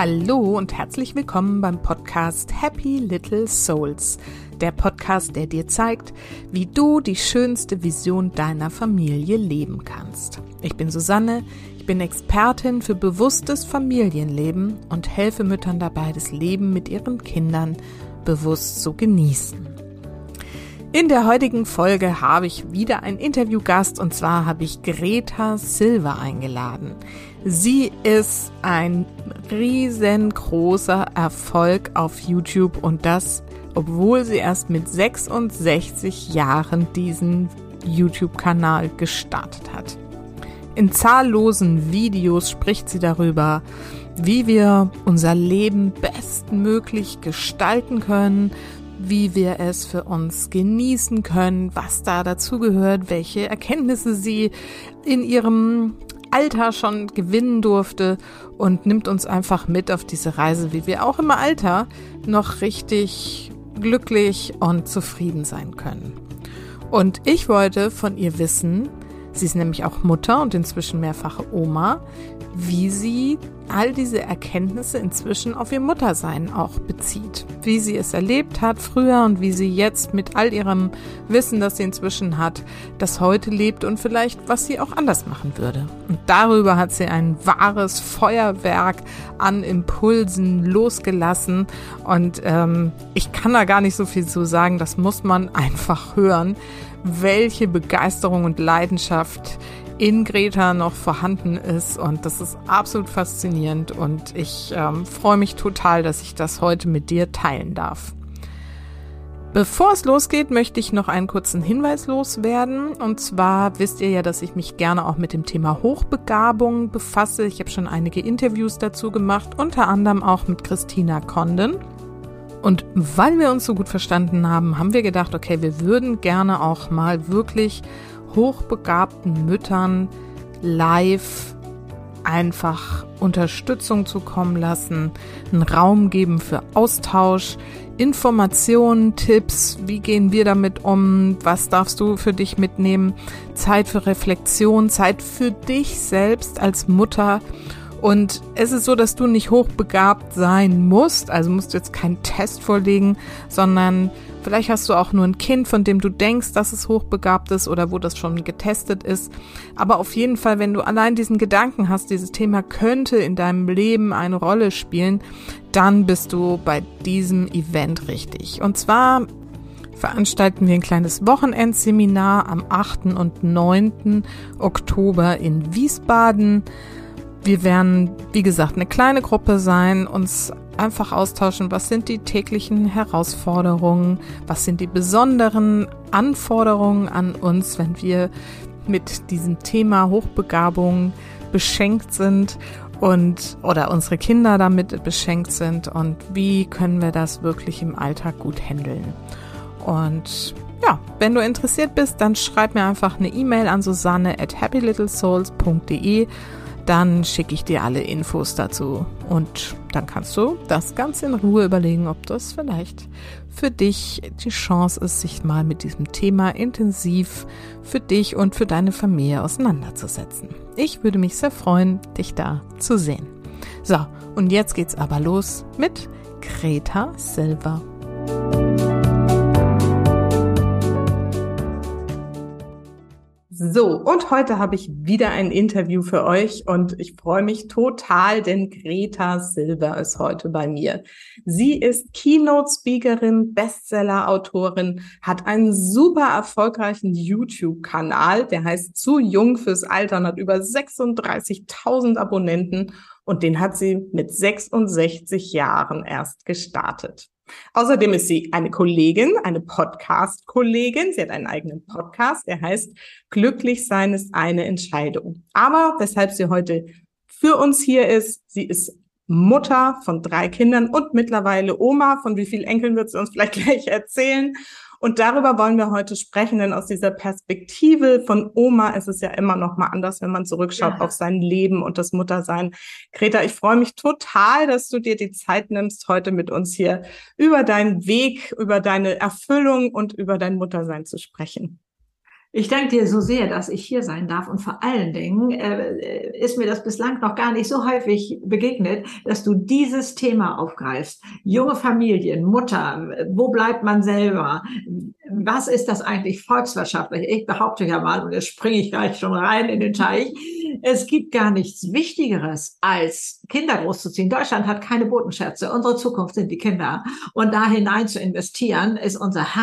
Hallo und herzlich willkommen beim Podcast Happy Little Souls, der Podcast, der dir zeigt, wie du die schönste Vision deiner Familie leben kannst. Ich bin Susanne, ich bin Expertin für bewusstes Familienleben und helfe Müttern dabei, das Leben mit ihren Kindern bewusst zu genießen. In der heutigen Folge habe ich wieder einen Interviewgast und zwar habe ich Greta Silva eingeladen. Sie ist ein riesengroßer Erfolg auf YouTube und das, obwohl sie erst mit 66 Jahren diesen YouTube-Kanal gestartet hat. In zahllosen Videos spricht sie darüber, wie wir unser Leben bestmöglich gestalten können, wie wir es für uns genießen können, was da dazugehört, welche Erkenntnisse sie in ihrem Alter schon gewinnen durfte und nimmt uns einfach mit auf diese Reise, wie wir auch im Alter noch richtig glücklich und zufrieden sein können. Und ich wollte von ihr wissen, sie ist nämlich auch Mutter und inzwischen mehrfache Oma, wie sie all diese Erkenntnisse inzwischen auf ihr Muttersein auch bezieht. Wie sie es erlebt hat früher und wie sie jetzt mit all ihrem Wissen, das sie inzwischen hat, das heute lebt und vielleicht, was sie auch anders machen würde. Und darüber hat sie ein wahres Feuerwerk an Impulsen losgelassen. Und ähm, ich kann da gar nicht so viel zu sagen, das muss man einfach hören, welche Begeisterung und Leidenschaft in Greta noch vorhanden ist. Und das ist absolut faszinierend. Und ich ähm, freue mich total, dass ich das heute mit dir teilen darf. Bevor es losgeht, möchte ich noch einen kurzen Hinweis loswerden. Und zwar wisst ihr ja, dass ich mich gerne auch mit dem Thema Hochbegabung befasse. Ich habe schon einige Interviews dazu gemacht, unter anderem auch mit Christina Condon. Und weil wir uns so gut verstanden haben, haben wir gedacht, okay, wir würden gerne auch mal wirklich hochbegabten Müttern live einfach Unterstützung zukommen lassen, einen Raum geben für Austausch, Informationen, Tipps, wie gehen wir damit um, was darfst du für dich mitnehmen, Zeit für Reflexion, Zeit für dich selbst als Mutter. Und es ist so, dass du nicht hochbegabt sein musst, also musst du jetzt keinen Test vorlegen, sondern Vielleicht hast du auch nur ein Kind, von dem du denkst, dass es hochbegabt ist oder wo das schon getestet ist. Aber auf jeden Fall, wenn du allein diesen Gedanken hast, dieses Thema könnte in deinem Leben eine Rolle spielen, dann bist du bei diesem Event richtig. Und zwar veranstalten wir ein kleines Wochenendseminar am 8. und 9. Oktober in Wiesbaden. Wir werden, wie gesagt, eine kleine Gruppe sein, uns einfach austauschen, was sind die täglichen Herausforderungen, was sind die besonderen Anforderungen an uns, wenn wir mit diesem Thema Hochbegabung beschenkt sind und oder unsere Kinder damit beschenkt sind und wie können wir das wirklich im Alltag gut handeln. Und ja, wenn du interessiert bist, dann schreib mir einfach eine E-Mail an susanne at happylittlesouls.de dann schicke ich dir alle Infos dazu und dann kannst du das ganz in Ruhe überlegen, ob das vielleicht für dich die Chance ist, sich mal mit diesem Thema intensiv für dich und für deine Familie auseinanderzusetzen. Ich würde mich sehr freuen, dich da zu sehen. So, und jetzt geht's aber los mit Greta Silver. So, und heute habe ich wieder ein Interview für euch und ich freue mich total, denn Greta Silber ist heute bei mir. Sie ist Keynote-Speakerin, Bestseller-Autorin, hat einen super erfolgreichen YouTube-Kanal, der heißt Zu Jung fürs Alter und hat über 36.000 Abonnenten und den hat sie mit 66 Jahren erst gestartet. Außerdem ist sie eine Kollegin, eine Podcast-Kollegin. Sie hat einen eigenen Podcast, der heißt Glücklich sein ist eine Entscheidung. Aber weshalb sie heute für uns hier ist, sie ist Mutter von drei Kindern und mittlerweile Oma. Von wie vielen Enkeln wird sie uns vielleicht gleich erzählen? Und darüber wollen wir heute sprechen, denn aus dieser Perspektive von Oma ist es ja immer noch mal anders, wenn man zurückschaut ja. auf sein Leben und das Muttersein. Greta, ich freue mich total, dass du dir die Zeit nimmst, heute mit uns hier über deinen Weg, über deine Erfüllung und über dein Muttersein zu sprechen. Ich danke dir so sehr, dass ich hier sein darf und vor allen Dingen äh, ist mir das bislang noch gar nicht so häufig begegnet, dass du dieses Thema aufgreifst. Junge Familien, Mutter, wo bleibt man selber? Was ist das eigentlich volkswirtschaftlich? Ich behaupte ja mal, und jetzt springe ich gleich schon rein in den Teich, es gibt gar nichts Wichtigeres, als Kinder großzuziehen. Deutschland hat keine Bodenschätze. Unsere Zukunft sind die Kinder. Und da hinein zu investieren, ist unser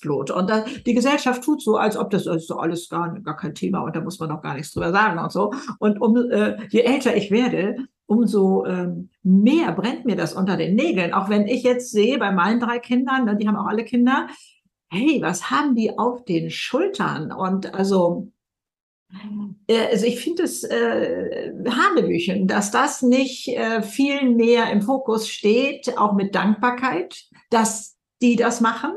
Herzblut. Und da, die Gesellschaft tut so, als ob das ist alles gar, gar kein Thema und da muss man noch gar nichts drüber sagen und so. Und um, äh, je älter ich werde, umso ähm, mehr brennt mir das unter den Nägeln. Auch wenn ich jetzt sehe bei meinen drei Kindern, ne, die haben auch alle Kinder, hey, was haben die auf den Schultern? Und also äh, also ich finde es äh, Hanebüchen, dass das nicht äh, viel mehr im Fokus steht, auch mit Dankbarkeit, dass die das machen.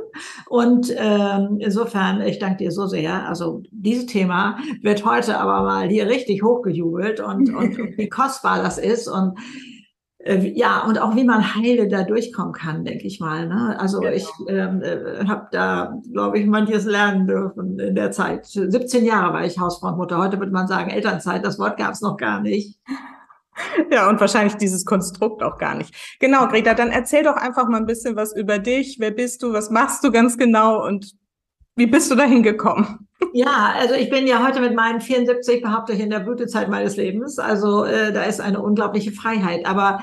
Und ähm, insofern, ich danke dir so sehr. Also dieses Thema wird heute aber mal hier richtig hochgejubelt und, und, und wie kostbar das ist. Und äh, ja, und auch wie man heile da durchkommen kann, denke ich mal. Ne? Also genau. ich ähm, äh, habe da, glaube ich, manches lernen dürfen in der Zeit. 17 Jahre war ich Hausfrau und Mutter. Heute würde man sagen Elternzeit. Das Wort gab es noch gar nicht. Ja, und wahrscheinlich dieses Konstrukt auch gar nicht. Genau, Greta, dann erzähl doch einfach mal ein bisschen was über dich. Wer bist du? Was machst du ganz genau? Und wie bist du dahin gekommen? Ja, also ich bin ja heute mit meinen 74, behaupte ich, in der Blütezeit meines Lebens. Also äh, da ist eine unglaubliche Freiheit. Aber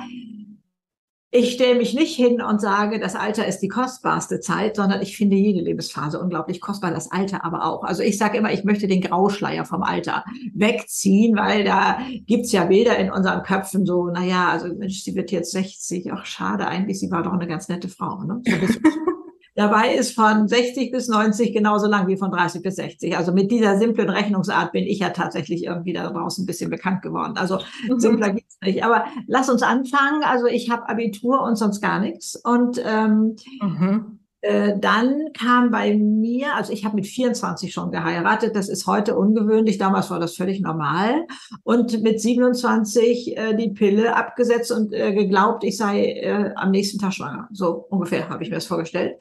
ich stelle mich nicht hin und sage, das Alter ist die kostbarste Zeit, sondern ich finde jede Lebensphase unglaublich kostbar, das Alter aber auch. Also ich sage immer, ich möchte den Grauschleier vom Alter wegziehen, weil da gibt's ja Bilder in unseren Köpfen so, naja, also Mensch, sie wird jetzt 60, ach schade eigentlich, sie war doch eine ganz nette Frau. Ne? So Dabei ist von 60 bis 90 genauso lang wie von 30 bis 60. Also mit dieser simplen Rechnungsart bin ich ja tatsächlich irgendwie da draußen ein bisschen bekannt geworden. Also mhm. simpler geht's nicht. Aber lass uns anfangen. Also ich habe Abitur und sonst gar nichts. Und ähm, mhm. Äh, dann kam bei mir, also ich habe mit 24 schon geheiratet, das ist heute ungewöhnlich, damals war das völlig normal. Und mit 27 äh, die Pille abgesetzt und äh, geglaubt, ich sei äh, am nächsten Tag schwanger. So ungefähr habe ich mir das vorgestellt.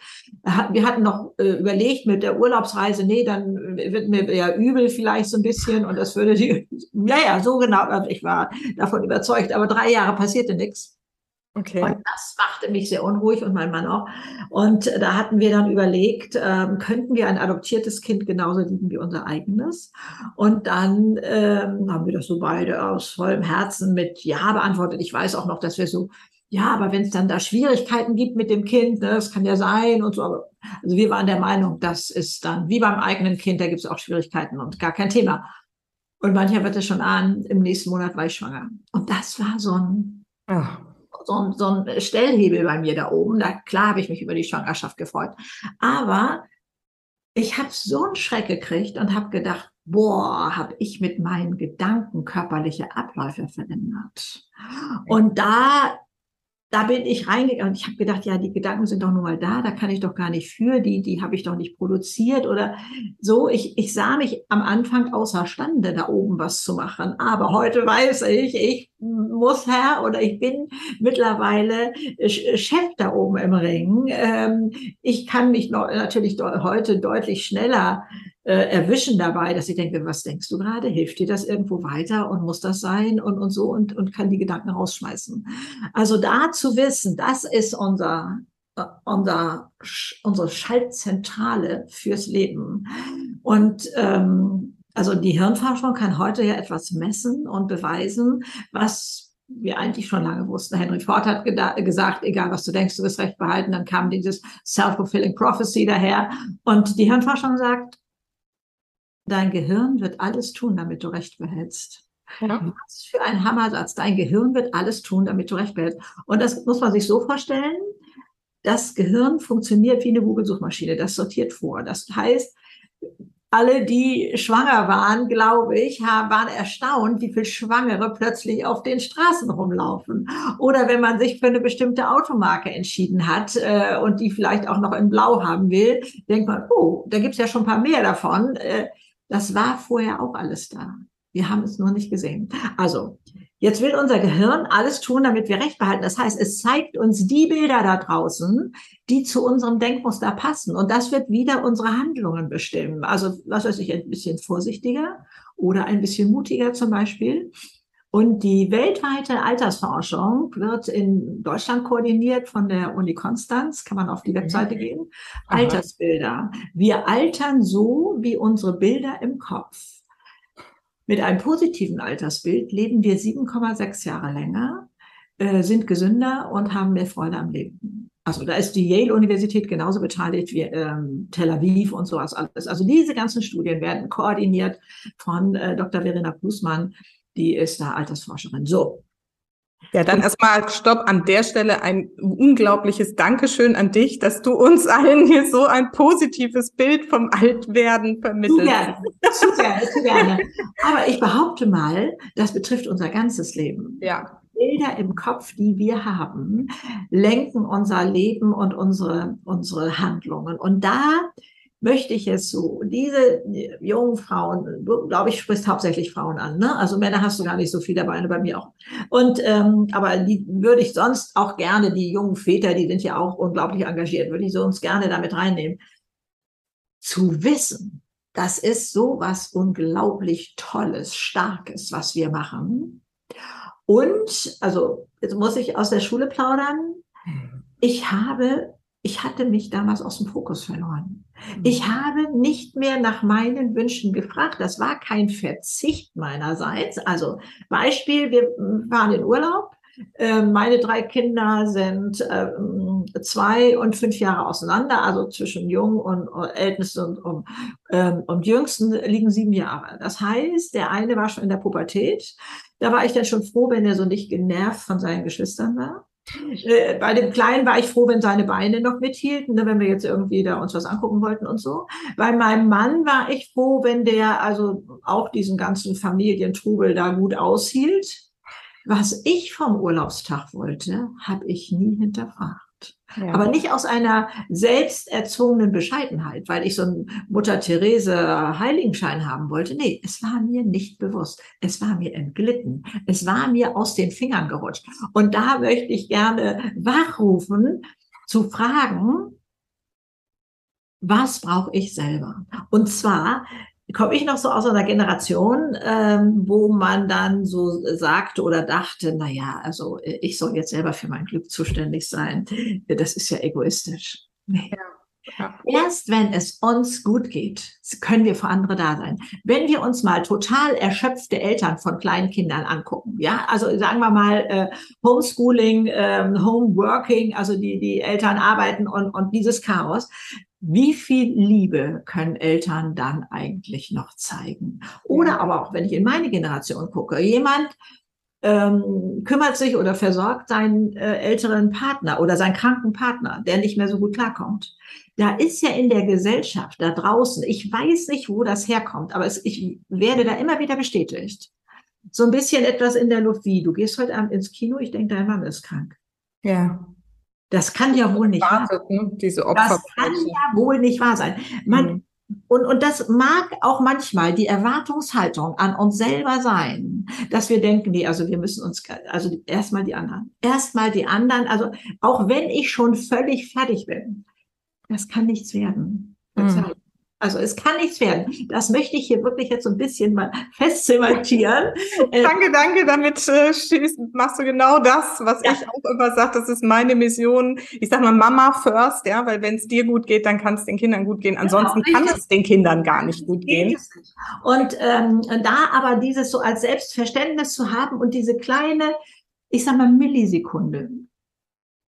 Wir hatten noch äh, überlegt mit der Urlaubsreise, nee, dann wird mir ja übel vielleicht so ein bisschen und das würde die, naja, so genau, also ich war davon überzeugt, aber drei Jahre passierte nichts. Okay. Und das machte mich sehr unruhig und mein Mann auch. Und da hatten wir dann überlegt, ähm, könnten wir ein adoptiertes Kind genauso lieben wie unser eigenes? Und dann ähm, haben wir das so beide aus vollem Herzen mit Ja beantwortet. Ich weiß auch noch, dass wir so, ja, aber wenn es dann da Schwierigkeiten gibt mit dem Kind, ne, das kann ja sein und so. Aber, also wir waren der Meinung, das ist dann wie beim eigenen Kind, da gibt es auch Schwierigkeiten und gar kein Thema. Und mancher wird es schon ahnen, im nächsten Monat war ich schwanger. Und das war so ein, ja so, so ein Stellhebel bei mir da oben. Da, klar habe ich mich über die Schwangerschaft gefreut. Aber ich habe so einen Schreck gekriegt und habe gedacht, boah, habe ich mit meinen Gedanken körperliche Abläufe verändert. Und da da bin ich reingegangen und ich habe gedacht, ja, die Gedanken sind doch nun mal da, da kann ich doch gar nicht für, die, die habe ich doch nicht produziert oder so. Ich, ich sah mich am Anfang außerstande, da oben was zu machen. Aber heute weiß ich, ich muss Herr oder ich bin mittlerweile Chef da oben im Ring. Ähm, ich kann mich noch, natürlich heute deutlich schneller äh, erwischen dabei, dass ich denke, was denkst du gerade? Hilft dir das irgendwo weiter und muss das sein und, und so und, und kann die Gedanken rausschmeißen. Also da zu wissen, das ist unser, äh, unser, unsere Schaltzentrale fürs Leben. Und ähm, also die Hirnforschung kann heute ja etwas messen und beweisen, was wir eigentlich schon lange wussten. Henry Ford hat gesagt, egal was du denkst, du wirst recht behalten. Dann kam dieses Self-Fulfilling Prophecy daher. Und die Hirnforschung sagt, Dein Gehirn wird alles tun, damit du Recht behältst. Ja. Was für ein Hammersatz. Dein Gehirn wird alles tun, damit du Recht behältst. Und das muss man sich so vorstellen. Das Gehirn funktioniert wie eine Google-Suchmaschine. Das sortiert vor. Das heißt, alle, die schwanger waren, glaube ich, waren erstaunt, wie viel Schwangere plötzlich auf den Straßen rumlaufen. Oder wenn man sich für eine bestimmte Automarke entschieden hat äh, und die vielleicht auch noch in Blau haben will, denkt man, oh, da gibt's ja schon ein paar mehr davon. Äh, das war vorher auch alles da. Wir haben es nur nicht gesehen. Also, jetzt will unser Gehirn alles tun, damit wir Recht behalten. Das heißt, es zeigt uns die Bilder da draußen, die zu unserem Denkmuster passen. Und das wird wieder unsere Handlungen bestimmen. Also, was weiß ich, ein bisschen vorsichtiger oder ein bisschen mutiger zum Beispiel. Und die weltweite Altersforschung wird in Deutschland koordiniert von der Uni Konstanz, kann man auf die Webseite mhm. gehen. Aha. Altersbilder. Wir altern so wie unsere Bilder im Kopf. Mit einem positiven Altersbild leben wir 7,6 Jahre länger, äh, sind gesünder und haben mehr Freude am Leben. Also da ist die Yale-Universität genauso beteiligt wie ähm, Tel Aviv und sowas alles. Also diese ganzen Studien werden koordiniert von äh, Dr. Verena Kußmann, die ist da Altersforscherin. So, ja, dann erstmal Stopp an der Stelle ein unglaubliches Dankeschön an dich, dass du uns allen hier so ein positives Bild vom Altwerden vermittelst. Zu gerne, zu gerne. Aber ich behaupte mal, das betrifft unser ganzes Leben. Ja. Bilder im Kopf, die wir haben, lenken unser Leben und unsere, unsere Handlungen. Und da möchte ich es so, diese jungen Frauen, du, glaube ich, sprichst hauptsächlich Frauen an, ne? Also Männer hast du gar nicht so viel dabei, bei mir auch. Und ähm, aber die würde ich sonst auch gerne, die jungen Väter, die sind ja auch unglaublich engagiert, würde ich so uns gerne damit reinnehmen. Zu wissen, das ist so was unglaublich Tolles, Starkes, was wir machen. Und, also, jetzt muss ich aus der Schule plaudern. Mhm. Ich habe ich hatte mich damals aus dem Fokus verloren. Mhm. Ich habe nicht mehr nach meinen Wünschen gefragt. Das war kein Verzicht meinerseits. Also Beispiel, wir fahren in Urlaub. Ähm, meine drei Kinder sind ähm, zwei und fünf Jahre auseinander, also zwischen Jung und, und Ältesten und, und, ähm, und Jüngsten liegen sieben Jahre. Das heißt, der eine war schon in der Pubertät. Da war ich dann schon froh, wenn er so nicht genervt von seinen Geschwistern war. Äh, bei dem Kleinen war ich froh, wenn seine Beine noch mithielten, ne, wenn wir jetzt irgendwie da uns was angucken wollten und so. Bei meinem Mann war ich froh, wenn der also auch diesen ganzen Familientrubel da gut aushielt. Was ich vom Urlaubstag wollte, habe ich nie hinterfragt. Aber nicht aus einer selbst erzwungenen Bescheidenheit, weil ich so einen Mutter Therese Heiligenschein haben wollte. Nee, es war mir nicht bewusst. Es war mir entglitten. Es war mir aus den Fingern gerutscht. Und da möchte ich gerne wachrufen, zu fragen, was brauche ich selber? Und zwar komme ich noch so aus einer Generation, ähm, wo man dann so sagte oder dachte, na ja, also äh, ich soll jetzt selber für mein Glück zuständig sein. Das ist ja egoistisch. Nee. Ja. Ja. Erst wenn es uns gut geht, können wir für andere da sein. Wenn wir uns mal total erschöpfte Eltern von kleinen Kindern angucken, ja, also sagen wir mal äh, Homeschooling, äh, Homeworking, also die die Eltern arbeiten und und dieses Chaos, wie viel Liebe können Eltern dann eigentlich noch zeigen? Oder aber auch, wenn ich in meine Generation gucke, jemand ähm, kümmert sich oder versorgt seinen äh, älteren Partner oder seinen kranken Partner, der nicht mehr so gut klarkommt. Da ist ja in der Gesellschaft da draußen, ich weiß nicht, wo das herkommt, aber es, ich werde da immer wieder bestätigt. So ein bisschen etwas in der Luft wie, du gehst heute Abend ins Kino, ich denke, dein Mann ist krank. Ja. Das kann ja wohl nicht wahr sein. Ne? Diese das kann ja wohl nicht wahr sein. Man, mhm. und, und das mag auch manchmal die Erwartungshaltung an uns selber sein, dass wir denken, nee, also wir müssen uns, also erstmal die anderen, erstmal die anderen, also auch wenn ich schon völlig fertig bin, das kann nichts werden. Mhm. Also es kann nichts werden. Das möchte ich hier wirklich jetzt so ein bisschen mal festzementieren. Äh, danke, danke. Damit äh, machst du genau das, was ja. ich auch immer sage. Das ist meine Mission. Ich sage mal Mama first, ja, weil wenn es dir gut geht, dann kann es den Kindern gut gehen. Ansonsten genau, kann es den Kindern gar nicht gut gehen. Und ähm, da aber dieses so als Selbstverständnis zu haben und diese kleine, ich sag mal Millisekunde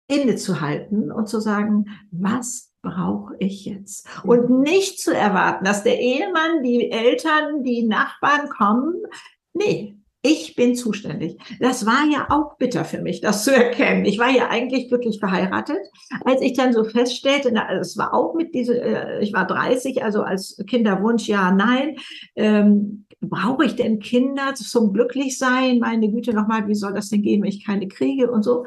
innezuhalten und zu sagen, was brauche ich jetzt? Und nicht zu erwarten, dass der Ehemann, die Eltern, die Nachbarn kommen. Nee, ich bin zuständig. Das war ja auch bitter für mich, das zu erkennen. Ich war ja eigentlich glücklich verheiratet. Als ich dann so feststellte, na, es war auch mit diese, äh, ich war 30, also als Kinderwunsch, ja, nein. Ähm, brauche ich denn Kinder zum Glücklichsein? Meine Güte, nochmal, wie soll das denn gehen, wenn ich keine kriege und so?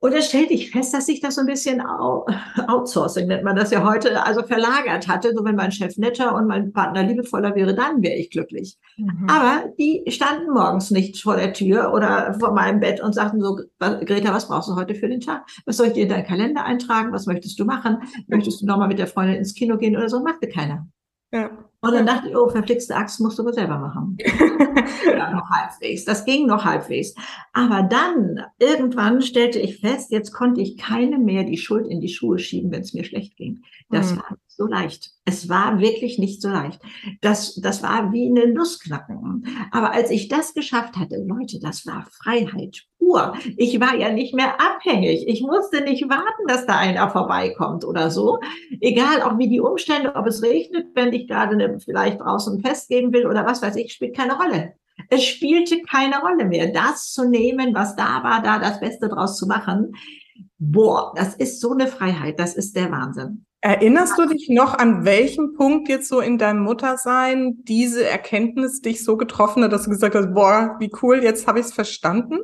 Und dann stellte ich fest, dass sich das so ein bisschen Outsourcing nennt man das ja heute, also verlagert hatte. So wenn mein Chef netter und mein Partner liebevoller wäre, dann wäre ich glücklich. Mhm. Aber die standen morgens nicht vor der Tür oder vor meinem Bett und sagten so, Greta, was brauchst du heute für den Tag? Was soll ich dir in deinen Kalender eintragen? Was möchtest du machen? Möchtest du nochmal mit der Freundin ins Kino gehen oder so? Machte keiner. Ja. Und dann dachte ich, oh, verflixte Axt musst du wohl selber machen. ja, noch halbwegs. Das ging noch halbwegs. Aber dann, irgendwann stellte ich fest, jetzt konnte ich keine mehr die Schuld in die Schuhe schieben, wenn es mir schlecht ging. Das mhm. war so leicht. Es war wirklich nicht so leicht. Das, das war wie eine Nussknacken. Aber als ich das geschafft hatte, Leute, das war Freiheit pur. Ich war ja nicht mehr abhängig. Ich musste nicht warten, dass da einer vorbeikommt oder so. Egal auch wie die Umstände, ob es regnet, wenn ich gerade eine, vielleicht draußen festgeben will oder was weiß ich, spielt keine Rolle. Es spielte keine Rolle mehr. Das zu nehmen, was da war, da das Beste draus zu machen. Boah, das ist so eine Freiheit. Das ist der Wahnsinn. Erinnerst du dich noch, an welchem Punkt jetzt so in deinem Muttersein diese Erkenntnis dich so getroffen hat, dass du gesagt hast, boah, wie cool, jetzt habe ich es verstanden?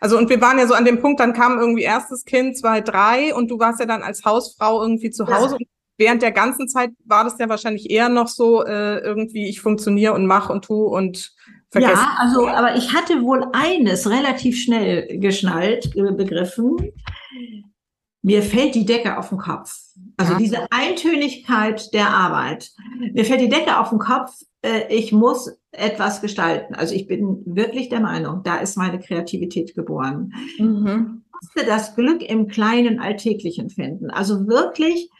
Also und wir waren ja so an dem Punkt, dann kam irgendwie erstes Kind, zwei, drei und du warst ja dann als Hausfrau irgendwie zu Hause. Ja. während der ganzen Zeit war das ja wahrscheinlich eher noch so äh, irgendwie, ich funktioniere und mache und tu und vergesse. Ja, also aber ich hatte wohl eines relativ schnell geschnallt, begriffen mir fällt die Decke auf den Kopf. Also diese Eintönigkeit der Arbeit. Mir fällt die Decke auf den Kopf. Äh, ich muss etwas gestalten. Also ich bin wirklich der Meinung, da ist meine Kreativität geboren. Mhm. Ich musste das Glück im kleinen Alltäglichen finden. Also wirklich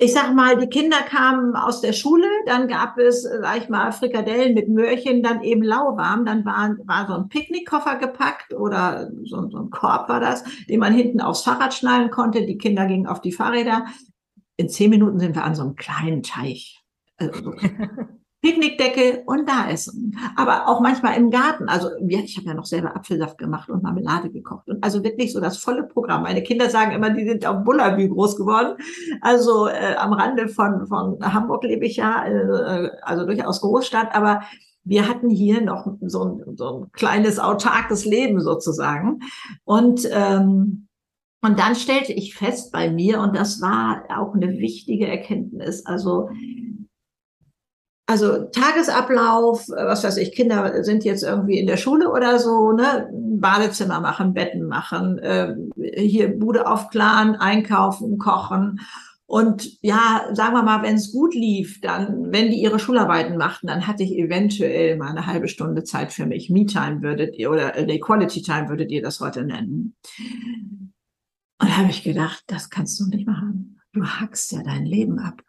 ich sag mal, die Kinder kamen aus der Schule, dann gab es, sag ich mal, Frikadellen mit Möhrchen, dann eben lauwarm, dann war, war so ein Picknickkoffer gepackt oder so, so ein Korb war das, den man hinten aufs Fahrrad schnallen konnte. Die Kinder gingen auf die Fahrräder. In zehn Minuten sind wir an so einem kleinen Teich. Also, Picknickdecke und da essen. Aber auch manchmal im Garten. Also ja, ich habe ja noch selber Apfelsaft gemacht und Marmelade gekocht. Und also wirklich so das volle Programm. Meine Kinder sagen immer, die sind auf Bullabü groß geworden. Also äh, am Rande von, von Hamburg lebe ich ja, äh, also durchaus Großstadt. Aber wir hatten hier noch so ein, so ein kleines autarkes Leben sozusagen. Und ähm, und dann stellte ich fest bei mir, und das war auch eine wichtige Erkenntnis, also also Tagesablauf, äh, was weiß ich, Kinder sind jetzt irgendwie in der Schule oder so, ne, Badezimmer machen, Betten machen, äh, hier Bude aufklaren, einkaufen, kochen. Und ja, sagen wir mal, wenn es gut lief, dann, wenn die ihre Schularbeiten machten, dann hatte ich eventuell mal eine halbe Stunde Zeit für mich. Me-Time würdet ihr oder äh, Quality Time würdet ihr das heute nennen. Und da habe ich gedacht, das kannst du nicht machen. Du hackst ja dein Leben ab.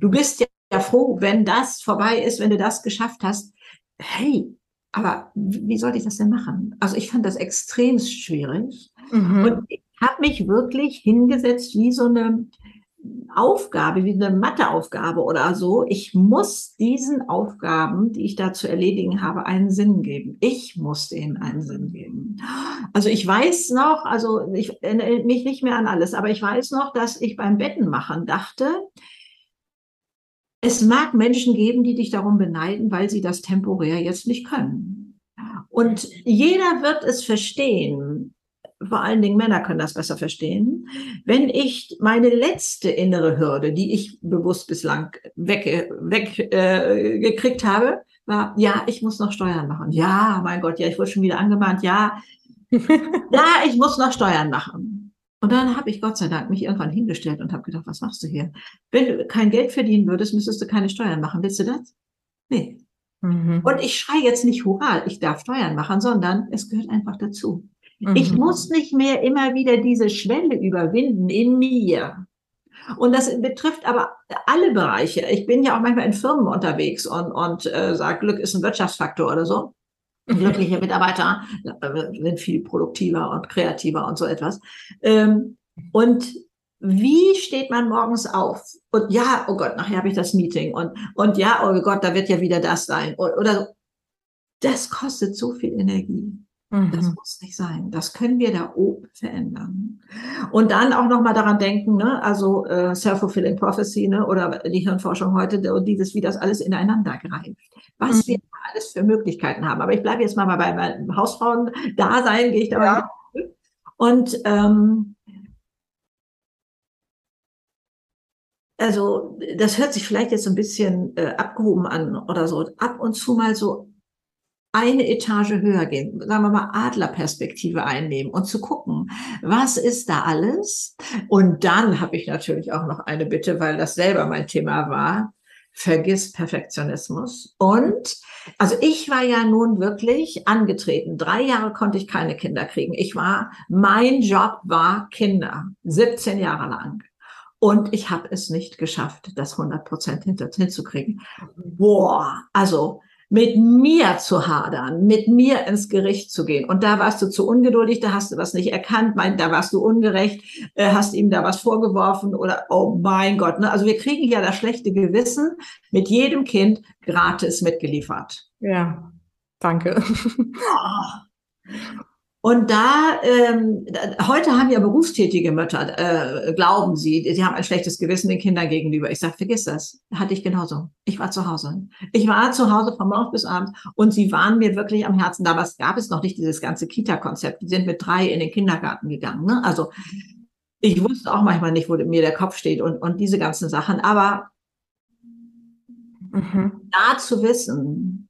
Du bist ja ja froh, wenn das vorbei ist, wenn du das geschafft hast. Hey, aber wie sollte ich das denn machen? Also ich fand das extrem schwierig mhm. und ich habe mich wirklich hingesetzt wie so eine Aufgabe, wie eine Matheaufgabe oder so. Ich muss diesen Aufgaben, die ich da zu erledigen habe, einen Sinn geben. Ich muss denen einen Sinn geben. Also ich weiß noch, also ich erinnere mich nicht mehr an alles, aber ich weiß noch, dass ich beim Bettenmachen dachte, es mag Menschen geben, die dich darum beneiden, weil sie das temporär jetzt nicht können. Und jeder wird es verstehen, vor allen Dingen Männer können das besser verstehen, wenn ich meine letzte innere Hürde, die ich bewusst bislang weggekriegt weg, äh, habe, war, ja, ich muss noch Steuern machen. Ja, mein Gott, ja, ich wurde schon wieder angemahnt, ja, ja, ich muss noch Steuern machen. Und dann habe ich Gott sei Dank mich irgendwann hingestellt und habe gedacht, was machst du hier? Wenn du kein Geld verdienen würdest, müsstest du keine Steuern machen. Willst du das? Nee. Mhm. Und ich schreie jetzt nicht Hurra, ich darf Steuern machen, sondern es gehört einfach dazu. Mhm. Ich muss nicht mehr immer wieder diese Schwelle überwinden in mir. Und das betrifft aber alle Bereiche. Ich bin ja auch manchmal in Firmen unterwegs und, und äh, sage, Glück ist ein Wirtschaftsfaktor oder so. Glückliche Mitarbeiter sind viel produktiver und kreativer und so etwas. Ähm, und wie steht man morgens auf? Und ja, oh Gott, nachher habe ich das Meeting und, und ja, oh Gott, da wird ja wieder das sein. Oder das kostet so viel Energie. Das mhm. muss nicht sein. Das können wir da oben verändern. Und dann auch nochmal daran denken, ne, also äh, Self-Fulfilling Prophecy, ne, oder die Hirnforschung heute, dieses, wie das alles ineinander greift. Was mhm. wir alles für Möglichkeiten haben. Aber ich bleibe jetzt mal bei meinem Hausfrauen-Dasein, gehe ich da ja. mal Und ähm, also das hört sich vielleicht jetzt so ein bisschen äh, abgehoben an oder so. Ab und zu mal so eine Etage höher gehen, sagen wir mal Adlerperspektive einnehmen und zu gucken, was ist da alles? Und dann habe ich natürlich auch noch eine Bitte, weil das selber mein Thema war. Vergiss Perfektionismus. Und also ich war ja nun wirklich angetreten. Drei Jahre konnte ich keine Kinder kriegen. Ich war, mein Job war Kinder, 17 Jahre lang. Und ich habe es nicht geschafft, das 100 Prozent hinzukriegen. Boah, also mit mir zu hadern, mit mir ins Gericht zu gehen. Und da warst du zu ungeduldig, da hast du was nicht erkannt, mein, da warst du ungerecht, äh, hast ihm da was vorgeworfen oder oh mein Gott. Ne? Also wir kriegen ja das schlechte Gewissen mit jedem Kind gratis mitgeliefert. Ja, danke. Oh. Und da, ähm, heute haben ja berufstätige Mütter, äh, glauben sie, die haben ein schlechtes Gewissen den Kindern gegenüber. Ich sage, vergiss das. Hatte ich genauso. Ich war zu Hause. Ich war zu Hause von morgens bis abends und sie waren mir wirklich am Herzen. Damals gab es noch nicht dieses ganze Kita-Konzept. Die sind mit drei in den Kindergarten gegangen. Ne? Also ich wusste auch manchmal nicht, wo mir der Kopf steht und, und diese ganzen Sachen. Aber mhm. da zu wissen,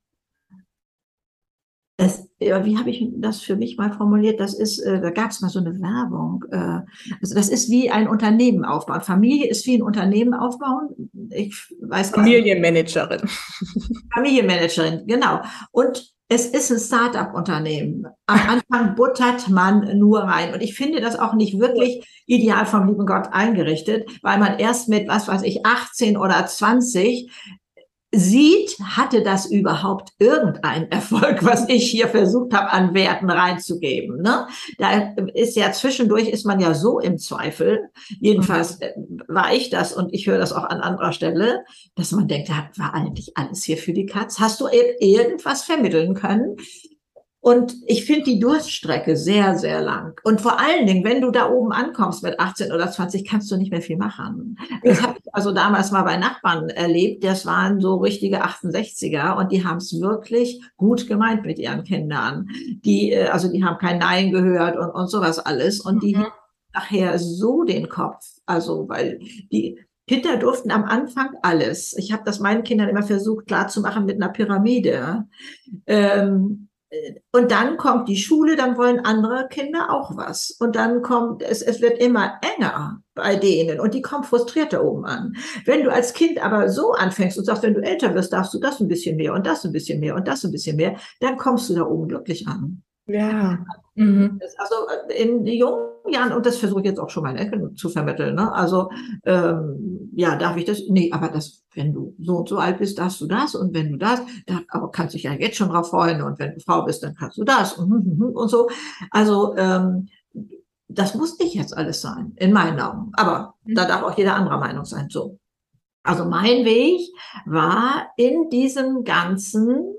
es, wie habe ich das für mich mal formuliert? Das ist, äh, da gab es mal so eine Werbung. Äh, also das ist wie ein Unternehmen aufbauen. Familie ist wie ein Unternehmen aufbauen. Ich weiß Familienmanagerin. Familienmanagerin, genau. Und es ist ein Start-up-Unternehmen. Am Anfang buttert man nur rein. Und ich finde das auch nicht wirklich ideal vom lieben Gott eingerichtet, weil man erst mit, was weiß ich, 18 oder 20 sieht, hatte das überhaupt irgendeinen Erfolg, was ich hier versucht habe, an Werten reinzugeben. Ne? Da ist ja zwischendurch ist man ja so im Zweifel. Jedenfalls äh, war ich das und ich höre das auch an anderer Stelle, dass man denkt, da war eigentlich alles hier für die Katz. Hast du irgendwas vermitteln können? Und ich finde die Durststrecke sehr, sehr lang. Und vor allen Dingen, wenn du da oben ankommst mit 18 oder 20, kannst du nicht mehr viel machen. Das habe ich also damals mal bei Nachbarn erlebt. Das waren so richtige 68er und die haben es wirklich gut gemeint mit ihren Kindern. Die, äh, also die haben kein Nein gehört und, und sowas alles. Und die mhm. nachher so den Kopf. Also, weil die, Kinder durften am Anfang alles. Ich habe das meinen Kindern immer versucht klarzumachen mit einer Pyramide. Ähm, und dann kommt die Schule, dann wollen andere Kinder auch was. Und dann kommt, es, es wird immer enger bei denen und die kommen frustriert da oben an. Wenn du als Kind aber so anfängst und sagst, wenn du älter wirst, darfst du das ein bisschen mehr und das ein bisschen mehr und das ein bisschen mehr, dann kommst du da oben glücklich an. Ja. Mhm. Also äh, in jungen Jahren, und das versuche ich jetzt auch schon meinen Enkeln zu vermitteln, ne? also ähm, ja, darf ich das? Nee, aber das, wenn du so und so alt bist, darfst du das und wenn du das, da aber kannst du dich ja jetzt schon drauf freuen und wenn du Frau bist, dann kannst du das und, und so. Also ähm, das muss nicht jetzt alles sein, in meinen Augen. Aber mhm. da darf auch jeder anderer Meinung sein. So. Also mein Weg war in diesem ganzen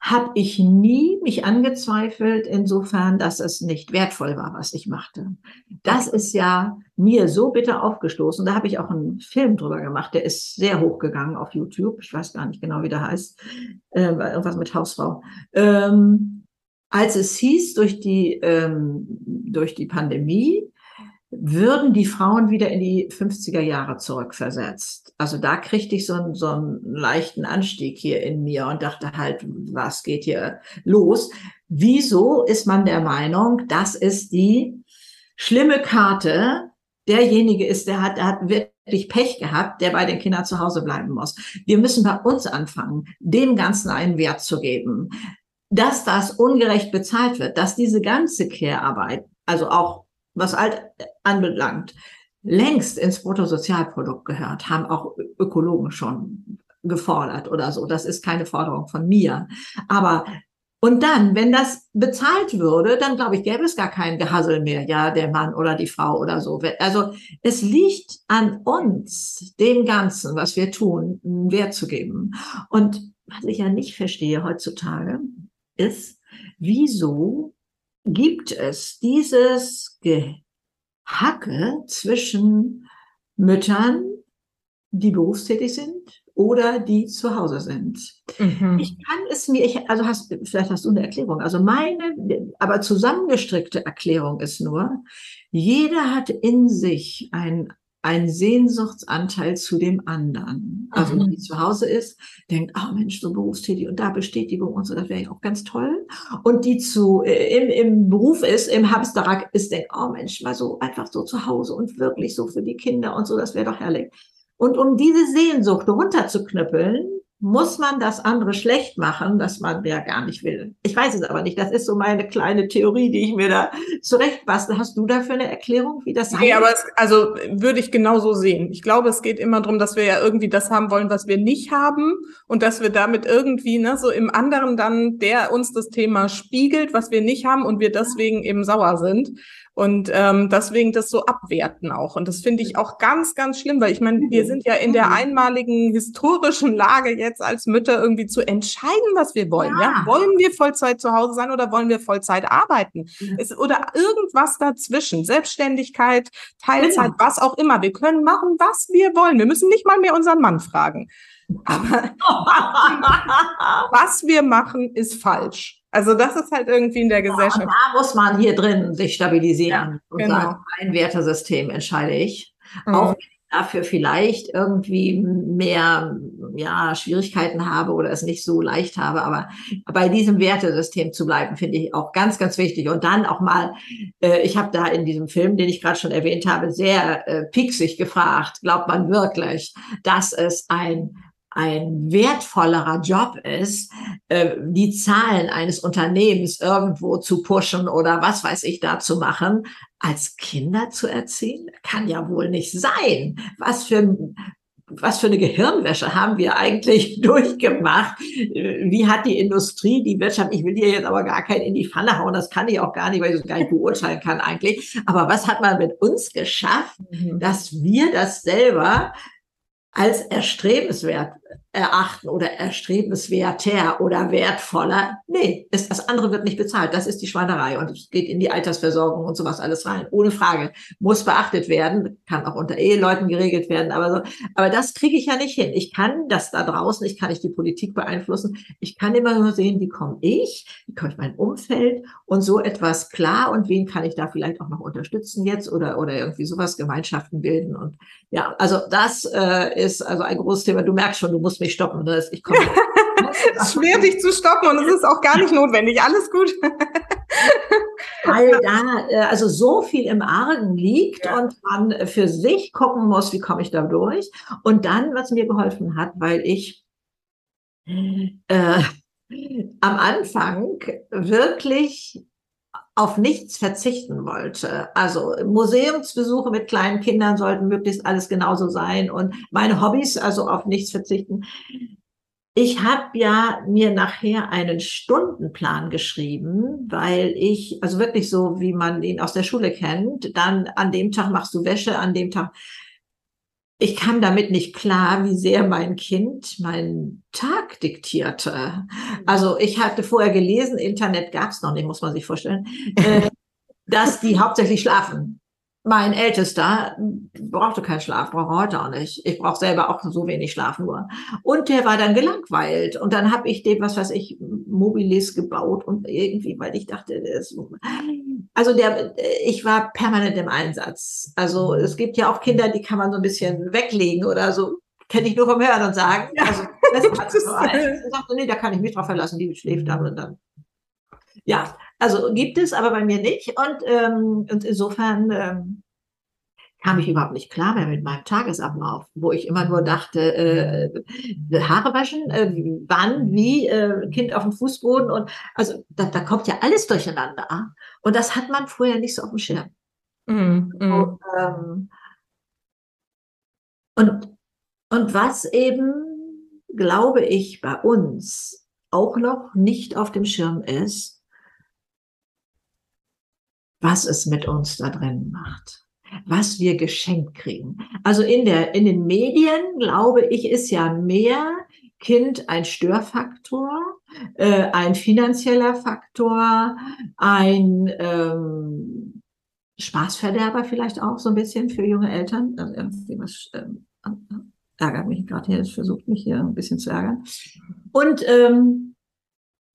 habe ich nie mich angezweifelt, insofern, dass es nicht wertvoll war, was ich machte. Das ist ja mir so bitter aufgestoßen. Da habe ich auch einen Film drüber gemacht, der ist sehr hochgegangen auf YouTube. Ich weiß gar nicht genau, wie der heißt. Äh, irgendwas mit Hausfrau. Ähm, als es hieß, durch die, ähm, durch die Pandemie würden die Frauen wieder in die 50er Jahre zurückversetzt. Also da kriegte ich so einen, so einen leichten Anstieg hier in mir und dachte halt, was geht hier los? Wieso ist man der Meinung, das ist die schlimme Karte, derjenige ist, der hat, der hat wirklich Pech gehabt, der bei den Kindern zu Hause bleiben muss. Wir müssen bei uns anfangen, dem Ganzen einen Wert zu geben. Dass das ungerecht bezahlt wird, dass diese ganze Care-Arbeit, also auch was alt anbelangt, längst ins Bruttosozialprodukt gehört, haben auch Ökologen schon gefordert oder so. Das ist keine Forderung von mir. Aber und dann, wenn das bezahlt würde, dann glaube ich, gäbe es gar kein Gehassel mehr, ja, der Mann oder die Frau oder so. Also es liegt an uns, dem Ganzen, was wir tun, Wert zu geben. Und was ich ja nicht verstehe heutzutage, ist, wieso gibt es dieses Gehacke zwischen Müttern, die berufstätig sind oder die zu Hause sind. Mhm. Ich kann es mir, ich, also hast, vielleicht hast du eine Erklärung. Also meine, aber zusammengestrickte Erklärung ist nur, jeder hat in sich ein ein Sehnsuchtsanteil zu dem anderen. Also mhm. die zu Hause ist, denkt, oh Mensch, so berufstätig und da Bestätigung und so, das wäre ja auch ganz toll. Und die zu äh, im, im Beruf ist, im Hamsterrad ist, denkt, oh Mensch, mal so einfach so zu Hause und wirklich so für die Kinder und so, das wäre doch herrlich. Und um diese Sehnsucht runterzuknüppeln, muss man das andere schlecht machen, das man ja gar nicht will. Ich weiß es aber nicht. Das ist so meine kleine Theorie, die ich mir da zurechtbastle. Hast du dafür eine Erklärung, wie das sein Nee, aber es, also würde ich genauso sehen. Ich glaube, es geht immer darum, dass wir ja irgendwie das haben wollen, was wir nicht haben und dass wir damit irgendwie ne, so im anderen dann, der uns das Thema spiegelt, was wir nicht haben und wir deswegen eben sauer sind. Und ähm, deswegen das so abwerten auch. Und das finde ich auch ganz, ganz schlimm, weil ich meine, wir sind ja in der mhm. einmaligen historischen Lage jetzt als Mütter irgendwie zu entscheiden, was wir wollen. Ja. ja? Wollen wir Vollzeit zu Hause sein oder wollen wir Vollzeit arbeiten? Ja. Es, oder irgendwas dazwischen. Selbstständigkeit, Teilzeit, ja. was auch immer. Wir können machen, was wir wollen. Wir müssen nicht mal mehr unseren Mann fragen. Aber was wir machen, ist falsch. Also das ist halt irgendwie in der Gesellschaft. Ja, da muss man hier drin sich stabilisieren ja, und genau. sagen, ein Wertesystem entscheide ich. Mhm. Auch wenn ich dafür vielleicht irgendwie mehr ja, Schwierigkeiten habe oder es nicht so leicht habe. Aber bei diesem Wertesystem zu bleiben, finde ich auch ganz, ganz wichtig. Und dann auch mal, äh, ich habe da in diesem Film, den ich gerade schon erwähnt habe, sehr äh, pieksig gefragt, glaubt man wirklich, dass es ein ein wertvollerer Job ist, äh, die Zahlen eines Unternehmens irgendwo zu pushen oder was weiß ich da zu machen, als Kinder zu erziehen? Kann ja wohl nicht sein. Was für was für eine Gehirnwäsche haben wir eigentlich durchgemacht? Wie hat die Industrie, die Wirtschaft, ich will dir jetzt aber gar keinen in die Pfanne hauen, das kann ich auch gar nicht, weil ich es gar nicht beurteilen kann eigentlich. Aber was hat man mit uns geschafft, mhm. dass wir das selber als erstrebenswert erachten oder erstrebenswerter oder wertvoller. Nee, ist, das andere wird nicht bezahlt. Das ist die Schweinerei und es geht in die Altersversorgung und sowas alles rein. Ohne Frage. Muss beachtet werden, kann auch unter Eheleuten geregelt werden, aber so. Aber das kriege ich ja nicht hin. Ich kann das da draußen, ich kann nicht die Politik beeinflussen. Ich kann immer nur sehen, wie komme ich, wie komme ich mein Umfeld und so etwas klar und wen kann ich da vielleicht auch noch unterstützen jetzt oder, oder irgendwie sowas Gemeinschaften bilden und ja, also das äh, ist also ein großes Thema. Du merkst schon, du musst mich stoppen. Ne? Ich komme. es ist schwer, dich zu stoppen und es ist auch gar nicht notwendig. Alles gut. Weil da äh, also so viel im Argen liegt ja. und man für sich gucken muss, wie komme ich da durch. Und dann, was mir geholfen hat, weil ich äh, am Anfang wirklich auf nichts verzichten wollte. Also Museumsbesuche mit kleinen Kindern sollten möglichst alles genauso sein und meine Hobbys also auf nichts verzichten. Ich habe ja mir nachher einen Stundenplan geschrieben, weil ich, also wirklich so, wie man ihn aus der Schule kennt, dann an dem Tag machst du Wäsche, an dem Tag ich kam damit nicht klar, wie sehr mein Kind meinen Tag diktierte. Also ich hatte vorher gelesen, Internet gab es noch nicht, muss man sich vorstellen, äh, dass die hauptsächlich schlafen. Mein Ältester brauchte keinen Schlaf, brauche heute auch nicht. Ich brauche selber auch so wenig Schlaf nur. Und der war dann gelangweilt. Und dann habe ich dem, was weiß ich, Mobilis gebaut und irgendwie, weil ich dachte, das, also der, ich war permanent im Einsatz. Also es gibt ja auch Kinder, die kann man so ein bisschen weglegen oder so. Kenne ich nur vom Hören und sagen. Also das hat so. Ich sagte, nee, da kann ich mich drauf verlassen, die schläft dann und dann. Ja, also gibt es, aber bei mir nicht. Und, ähm, und insofern ähm, kam ich überhaupt nicht klar mehr mit meinem Tagesablauf, wo ich immer nur dachte, äh, Haare waschen, äh, wann, wie, äh, Kind auf dem Fußboden und also da, da kommt ja alles durcheinander. Und das hat man vorher nicht so auf dem Schirm. Mm, mm. Und, ähm, und, und was eben, glaube ich, bei uns auch noch nicht auf dem Schirm ist, was es mit uns da drin macht, was wir geschenkt kriegen. Also in der, in den Medien, glaube ich, ist ja mehr Kind ein Störfaktor, äh, ein finanzieller Faktor, ein ähm, Spaßverderber vielleicht auch so ein bisschen für junge Eltern. Also irgendwie was ähm, ärgert mich gerade hier, es versucht mich hier ein bisschen zu ärgern. Und ähm,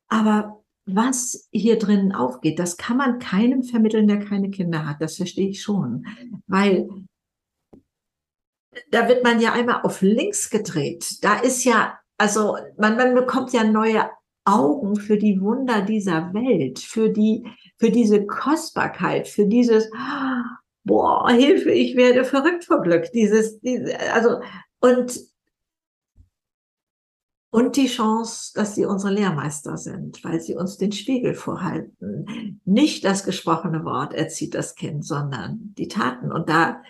aber was hier drinnen aufgeht, das kann man keinem vermitteln, der keine Kinder hat. Das verstehe ich schon. Weil da wird man ja einmal auf links gedreht. Da ist ja, also man, man bekommt ja neue Augen für die Wunder dieser Welt, für die, für diese Kostbarkeit, für dieses, boah, Hilfe, ich werde verrückt vor Glück. Dieses, diese, also, und und die Chance, dass sie unsere Lehrmeister sind, weil sie uns den Spiegel vorhalten. Nicht das gesprochene Wort erzieht das Kind, sondern die Taten. Und da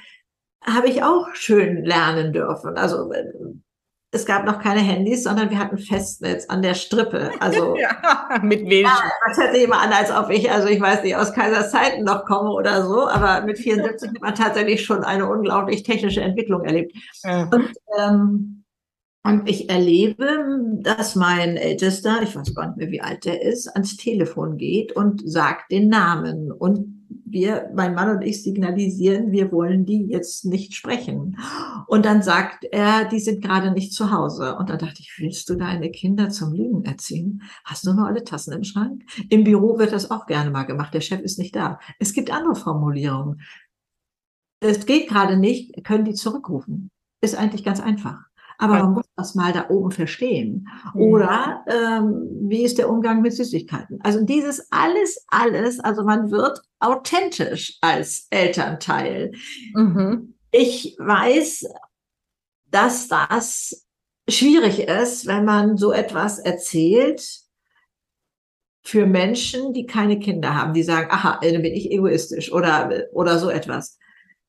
habe ich auch schön lernen dürfen. Also es gab noch keine Handys, sondern wir hatten Festnetz an der Strippe. Also ja, mit. Ja, das hört sich immer an, als ob ich, also ich weiß nicht, aus Kaisers Zeiten noch komme oder so, aber mit 74 hat man tatsächlich schon eine unglaublich technische Entwicklung erlebt. Ja. Und ähm, und ich erlebe, dass mein Ältester, ich weiß gar nicht mehr, wie alt der ist, ans Telefon geht und sagt den Namen. Und wir, mein Mann und ich signalisieren, wir wollen die jetzt nicht sprechen. Und dann sagt er, die sind gerade nicht zu Hause. Und dann dachte ich, willst du deine Kinder zum Lügen erziehen? Hast du nur alle Tassen im Schrank? Im Büro wird das auch gerne mal gemacht. Der Chef ist nicht da. Es gibt andere Formulierungen. Es geht gerade nicht, können die zurückrufen. Ist eigentlich ganz einfach. Aber man muss das mal da oben verstehen. Oder ähm, wie ist der Umgang mit Süßigkeiten? Also dieses alles, alles, also man wird authentisch als Elternteil. Mhm. Ich weiß, dass das schwierig ist, wenn man so etwas erzählt für Menschen, die keine Kinder haben, die sagen, aha, dann bin ich egoistisch oder, oder so etwas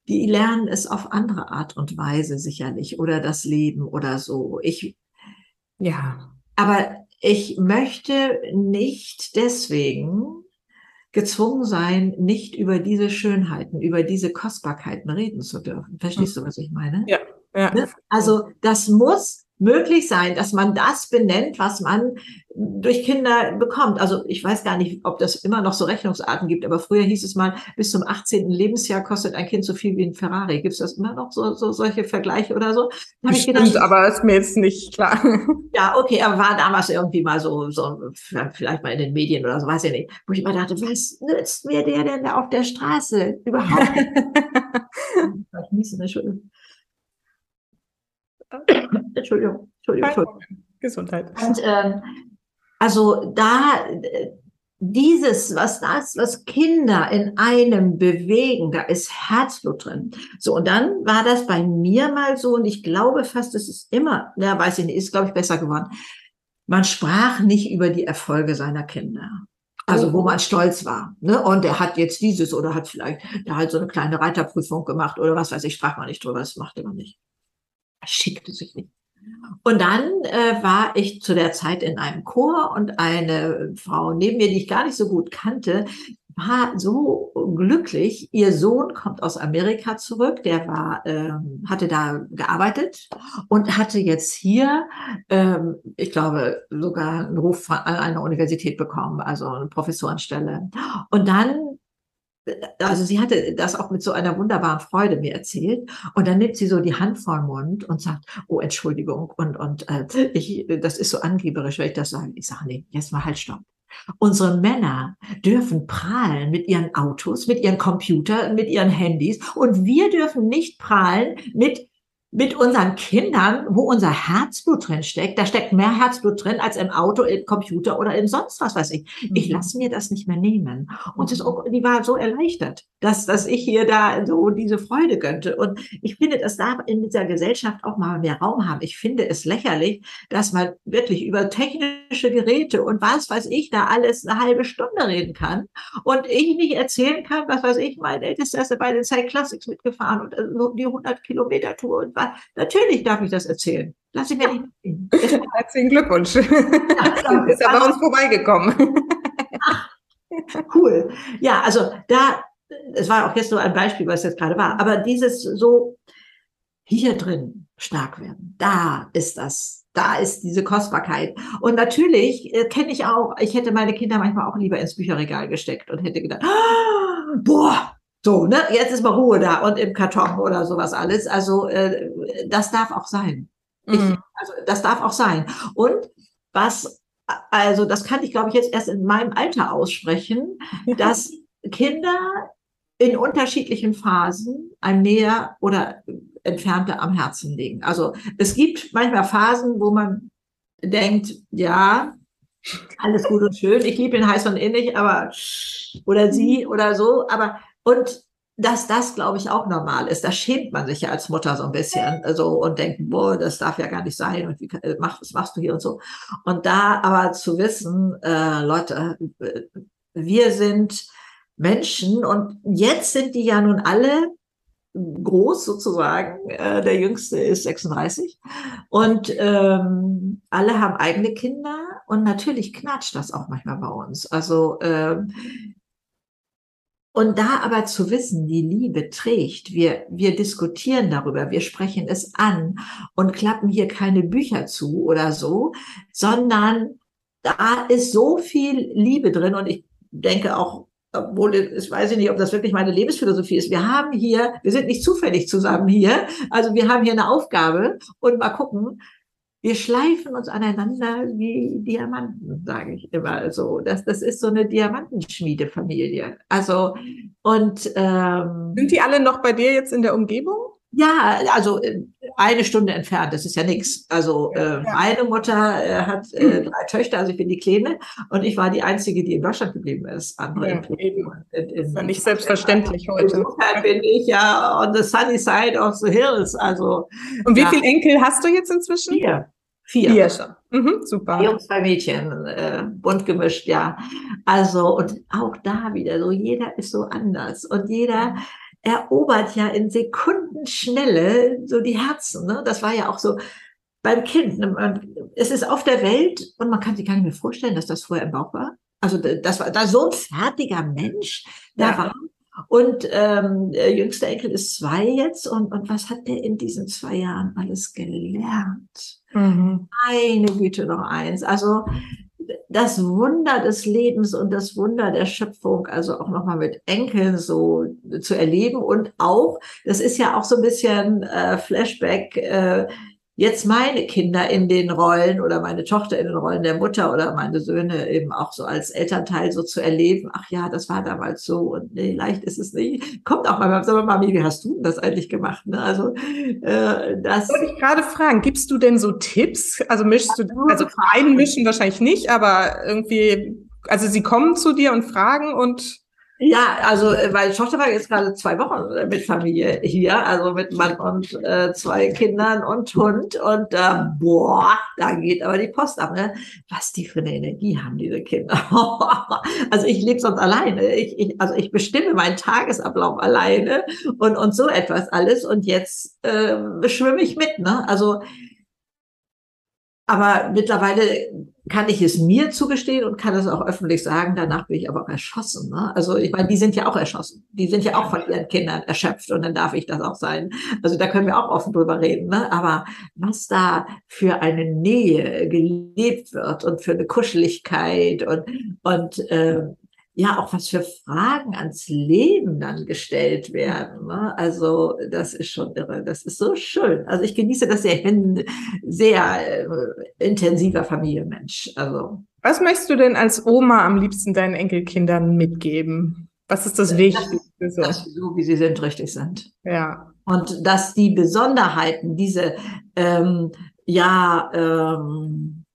die lernen es auf andere Art und Weise sicherlich oder das Leben oder so. Ich, ja, aber ich möchte nicht deswegen gezwungen sein, nicht über diese Schönheiten, über diese Kostbarkeiten reden zu dürfen. Verstehst du, was ich meine? Ja. ja. Ne? Also das muss möglich sein, dass man das benennt, was man durch Kinder bekommt. Also ich weiß gar nicht, ob das immer noch so Rechnungsarten gibt, aber früher hieß es mal, bis zum 18. Lebensjahr kostet ein Kind so viel wie ein Ferrari. Gibt es das immer noch, so, so solche Vergleiche oder so? Bestimmt, gedacht, aber ist mir jetzt nicht klar. Ja, okay, aber war damals irgendwie mal so, so, vielleicht mal in den Medien oder so, weiß ich nicht, wo ich immer dachte, was nützt mir der denn da auf der Straße überhaupt? Entschuldigung. Entschuldigung, Entschuldigung, Entschuldigung. Gesundheit. Und ähm, also da dieses, was das, was Kinder in einem bewegen, da ist Herzblut drin. So, und dann war das bei mir mal so, und ich glaube fast, es ist immer, ja, weiß ich nicht, ist, glaube ich, besser geworden. Man sprach nicht über die Erfolge seiner Kinder. Also wo oh. man stolz war. Ne? Und er hat jetzt dieses oder hat vielleicht da halt so eine kleine Reiterprüfung gemacht oder was weiß ich, sprach man nicht drüber, das machte man nicht schickte sich nicht. Und dann äh, war ich zu der Zeit in einem Chor und eine Frau neben mir, die ich gar nicht so gut kannte, war so glücklich. Ihr Sohn kommt aus Amerika zurück, der war, ähm, hatte da gearbeitet und hatte jetzt hier, ähm, ich glaube, sogar einen Ruf an einer Universität bekommen, also eine Professorenstelle. Und dann also sie hatte das auch mit so einer wunderbaren Freude mir erzählt. Und dann nimmt sie so die Hand vor den Mund und sagt, oh, Entschuldigung, und, und äh, ich, das ist so angeberisch, wenn ich das sage. Ich sage, nee, jetzt mal halt stopp. Unsere Männer dürfen prahlen mit ihren Autos, mit ihren Computern, mit ihren Handys und wir dürfen nicht prahlen mit mit unseren Kindern, wo unser Herzblut drin steckt, da steckt mehr Herzblut drin als im Auto, im Computer oder in sonst was weiß ich. Ich mhm. lasse mir das nicht mehr nehmen. Und das, die war so erleichtert, dass, dass ich hier da so diese Freude gönnte. Und ich finde, das darf in dieser Gesellschaft auch mal mehr Raum haben. Ich finde es lächerlich, dass man wirklich über technische Geräte und was weiß ich da alles eine halbe Stunde reden kann und ich nicht erzählen kann, was weiß ich, mein ältester ist bei den Cyclassics Classics mitgefahren und äh, die 100 Kilometer Tour und natürlich darf ich das erzähhlen. Lass ich mir nicht erzählen. Herzlichen Glückwunsch. Ja, ist ja bei uns vorbeigekommen. Ach, cool. Ja, also da, es war auch jetzt nur ein Beispiel, was jetzt gerade war, aber dieses so hier drin stark werden, da ist das da ist diese Kostbarkeit. Und natürlich äh, kenne ich auch, ich hätte meine Kinder manchmal auch lieber ins Bücherregal gesteckt und hätte gedacht, oh, boah, so, ne, jetzt ist mal Ruhe da und im Karton oder sowas alles. Also äh, das darf auch sein. Ich, mhm. also das darf auch sein. Und was, also das kann ich, glaube ich, jetzt erst in meinem Alter aussprechen, dass Kinder in unterschiedlichen Phasen einem näher oder entfernter am Herzen liegen. Also es gibt manchmal Phasen, wo man denkt, ja, alles gut und schön, ich liebe ihn heiß und innig, aber oder sie oder so, aber und dass das, glaube ich, auch normal ist. Da schämt man sich ja als Mutter so ein bisschen so und denkt, boah, das darf ja gar nicht sein und wie äh, mach, was machst du hier und so. Und da aber zu wissen, äh, Leute, äh, wir sind Menschen und jetzt sind die ja nun alle groß sozusagen. Äh, der jüngste ist 36 und ähm, alle haben eigene Kinder und natürlich knatscht das auch manchmal bei uns. Also ähm, und da aber zu wissen, die Liebe trägt, wir, wir diskutieren darüber, wir sprechen es an und klappen hier keine Bücher zu oder so, sondern da ist so viel Liebe drin und ich denke auch, obwohl ich weiß nicht, ob das wirklich meine Lebensphilosophie ist. Wir haben hier, wir sind nicht zufällig zusammen hier, also wir haben hier eine Aufgabe und mal gucken, wir schleifen uns aneinander wie Diamanten, sage ich immer. Also das, das ist so eine Diamantenschmiedefamilie. Also und ähm, sind die alle noch bei dir jetzt in der Umgebung? Ja, also äh, eine Stunde entfernt, das ist ja nichts. Also äh, meine Mutter äh, hat äh, drei Töchter, also ich bin die Kleine und ich war die Einzige, die in Deutschland geblieben ist. Andere ja, in, in, in, war nicht selbstverständlich heute. Insofern bin ich ja on the sunny side of the hills. Also, und wie ja. viele Enkel hast du jetzt inzwischen? Vier. Vier. Vier schon. Mhm, super. Vier und zwei Mädchen, äh, bunt gemischt, ja. Also, und auch da wieder so, jeder ist so anders und jeder erobert ja in Sekundenschnelle so die Herzen. Ne? Das war ja auch so beim Kind. Ne? Es ist auf der Welt und man kann sich gar nicht mehr vorstellen, dass das vorher im Bauch war. Also das war da so ein fertiger Mensch da ja. war. Und ähm, der jüngste Enkel ist zwei jetzt und, und was hat der in diesen zwei Jahren alles gelernt? Mhm. Eine Güte noch eins. Also das Wunder des Lebens und das Wunder der Schöpfung, also auch nochmal mit Enkeln so zu erleben und auch, das ist ja auch so ein bisschen äh, Flashback, äh, jetzt meine Kinder in den Rollen oder meine Tochter in den Rollen der Mutter oder meine Söhne eben auch so als Elternteil so zu erleben, ach ja, das war damals so und nee, leicht ist es nicht. Kommt auch mal, sag mal, Mami, wie hast du das eigentlich gemacht? Ne? Also äh, das. Wollte ich gerade fragen, gibst du denn so Tipps? Also mischst du, also einmischen wahrscheinlich nicht, aber irgendwie, also sie kommen zu dir und fragen und ja, also äh, meine Tochter war jetzt gerade zwei Wochen äh, mit Familie hier, also mit Mann und äh, zwei Kindern und Hund und äh, boah, da geht aber die Post ab. Ne? Was die für eine Energie haben, diese Kinder. also ich lebe sonst alleine. Ich, ich, also ich bestimme meinen Tagesablauf alleine und, und so etwas alles und jetzt äh, schwimme ich mit. Ne? Also aber mittlerweile kann ich es mir zugestehen und kann es auch öffentlich sagen. Danach bin ich aber auch erschossen. Ne? Also ich meine, die sind ja auch erschossen. Die sind ja auch von ihren Kindern erschöpft und dann darf ich das auch sein. Also da können wir auch offen drüber reden. Ne? Aber was da für eine Nähe gelebt wird und für eine Kuscheligkeit und, und äh, ja auch was für Fragen ans Leben dann gestellt werden. Ne? Also das ist schon irre. Das ist so schön. Also ich genieße das sehr. Ich bin sehr äh, intensiver Familienmensch. Also was möchtest du denn als Oma am liebsten deinen Enkelkindern mitgeben? Was ist das Wichtigste? So? Dass sie so, wie sie sind, richtig sind. Ja. Und dass die Besonderheiten, diese ähm, ja ähm,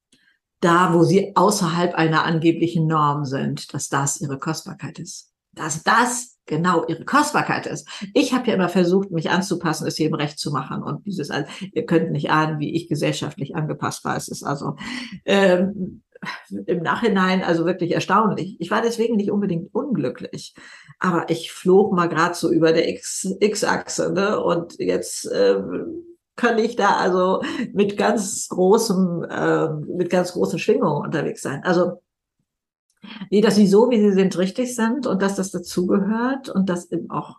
da, wo sie außerhalb einer angeblichen Norm sind, dass das ihre Kostbarkeit ist. Dass das genau ihre Kostbarkeit ist. Ich habe ja immer versucht, mich anzupassen, es jedem recht zu machen. Und dieses, also, ihr könnt nicht ahnen, wie ich gesellschaftlich angepasst war. Es ist also ähm, im Nachhinein also wirklich erstaunlich. Ich war deswegen nicht unbedingt unglücklich, aber ich flog mal gerade so über der X-Achse ne? und jetzt ähm, kann ich da also mit ganz großem, äh, mit ganz großen Schwingungen unterwegs sein. Also nee, dass sie so, wie sie sind, richtig sind und dass das dazugehört und dass eben auch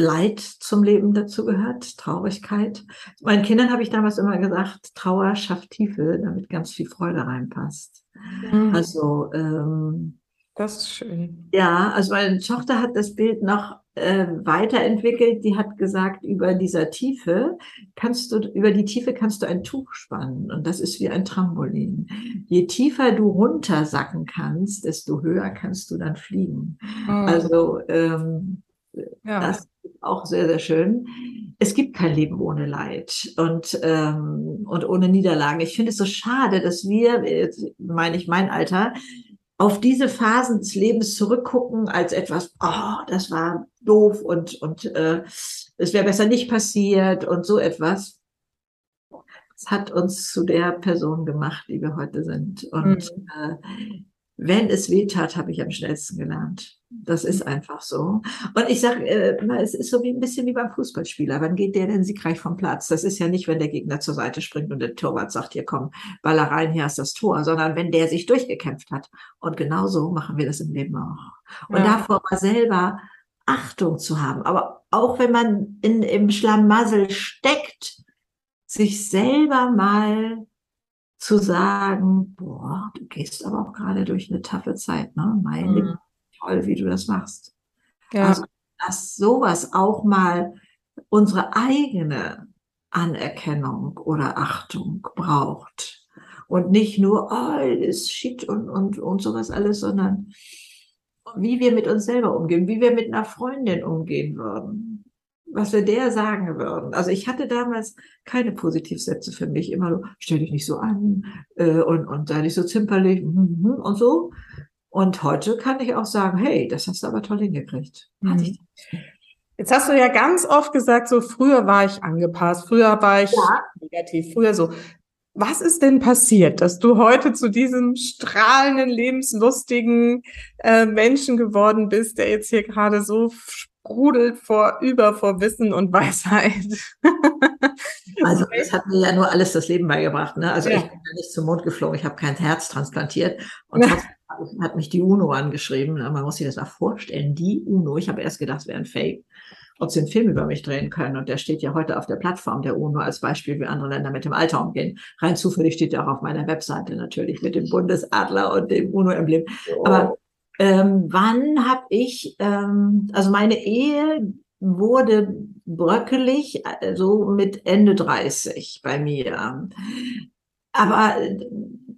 Leid zum Leben dazugehört, Traurigkeit. Meinen Kindern habe ich damals immer gesagt, Trauer schafft Tiefe, damit ganz viel Freude reinpasst. Mhm. Also ähm, Das ist schön. Ja, also meine Tochter hat das Bild noch äh, weiterentwickelt. Die hat gesagt, über dieser Tiefe kannst du, über die Tiefe kannst du ein Tuch spannen. Und das ist wie ein Trampolin. Je tiefer du runtersacken kannst, desto höher kannst du dann fliegen. Oh. Also ähm, ja. das ist auch sehr, sehr schön. Es gibt kein Leben ohne Leid und, ähm, und ohne Niederlagen. Ich finde es so schade, dass wir, meine ich mein Alter, auf diese Phasen des Lebens zurückgucken als etwas, oh, das war doof und, und äh, es wäre besser nicht passiert und so etwas. Es hat uns zu der Person gemacht, die wir heute sind. Und mhm. äh, wenn es weh tat, habe ich am schnellsten gelernt. Das ist einfach so. Und ich sage, äh, es ist so wie ein bisschen wie beim Fußballspieler. Wann geht der denn siegreich vom Platz? Das ist ja nicht, wenn der Gegner zur Seite springt und der Torwart sagt, hier komm, Baller rein, hier ist das Tor, sondern wenn der sich durchgekämpft hat. Und genauso machen wir das im Leben auch. Und ja. davor mal selber Achtung zu haben. Aber auch wenn man in, im Schlamassel steckt, sich selber mal zu sagen, boah, du gehst aber auch gerade durch eine taffe Zeit, ne? Mein mhm. toll, wie du das machst. Ja. Also, dass sowas auch mal unsere eigene Anerkennung oder Achtung braucht. Und nicht nur, oh, ist Shit und, und, und sowas alles, sondern wie wir mit uns selber umgehen, wie wir mit einer Freundin umgehen würden was wir der sagen würden. Also ich hatte damals keine Positivsätze für mich. Immer so, stell dich nicht so an äh, und, und sei nicht so zimperlich mhm, mhm, und so. Und heute kann ich auch sagen, hey, das hast du aber toll hingekriegt. Mhm. Jetzt hast du ja ganz oft gesagt, so früher war ich angepasst, früher war ich ja. negativ, früher so. Was ist denn passiert, dass du heute zu diesem strahlenden, lebenslustigen äh, Menschen geworden bist, der jetzt hier gerade so sprudelt vor über vor Wissen und Weisheit. also das hat mir ja nur alles das Leben beigebracht. Ne? Also ja. ich bin ja nicht zum Mond geflogen, ich habe kein Herz transplantiert und trotzdem hat mich die UNO angeschrieben. Man muss sich das mal vorstellen, die UNO. Ich habe erst gedacht, es wäre ein Fake ob sie einen Film über mich drehen können. Und der steht ja heute auf der Plattform der UNO als Beispiel, wie andere Länder mit dem Alter umgehen. Rein zufällig steht ja auch auf meiner Webseite natürlich mit dem Bundesadler und dem UNO-Emblem. Oh. Aber ähm, wann habe ich, ähm, also meine Ehe wurde bröckelig, äh, so mit Ende 30 bei mir. Aber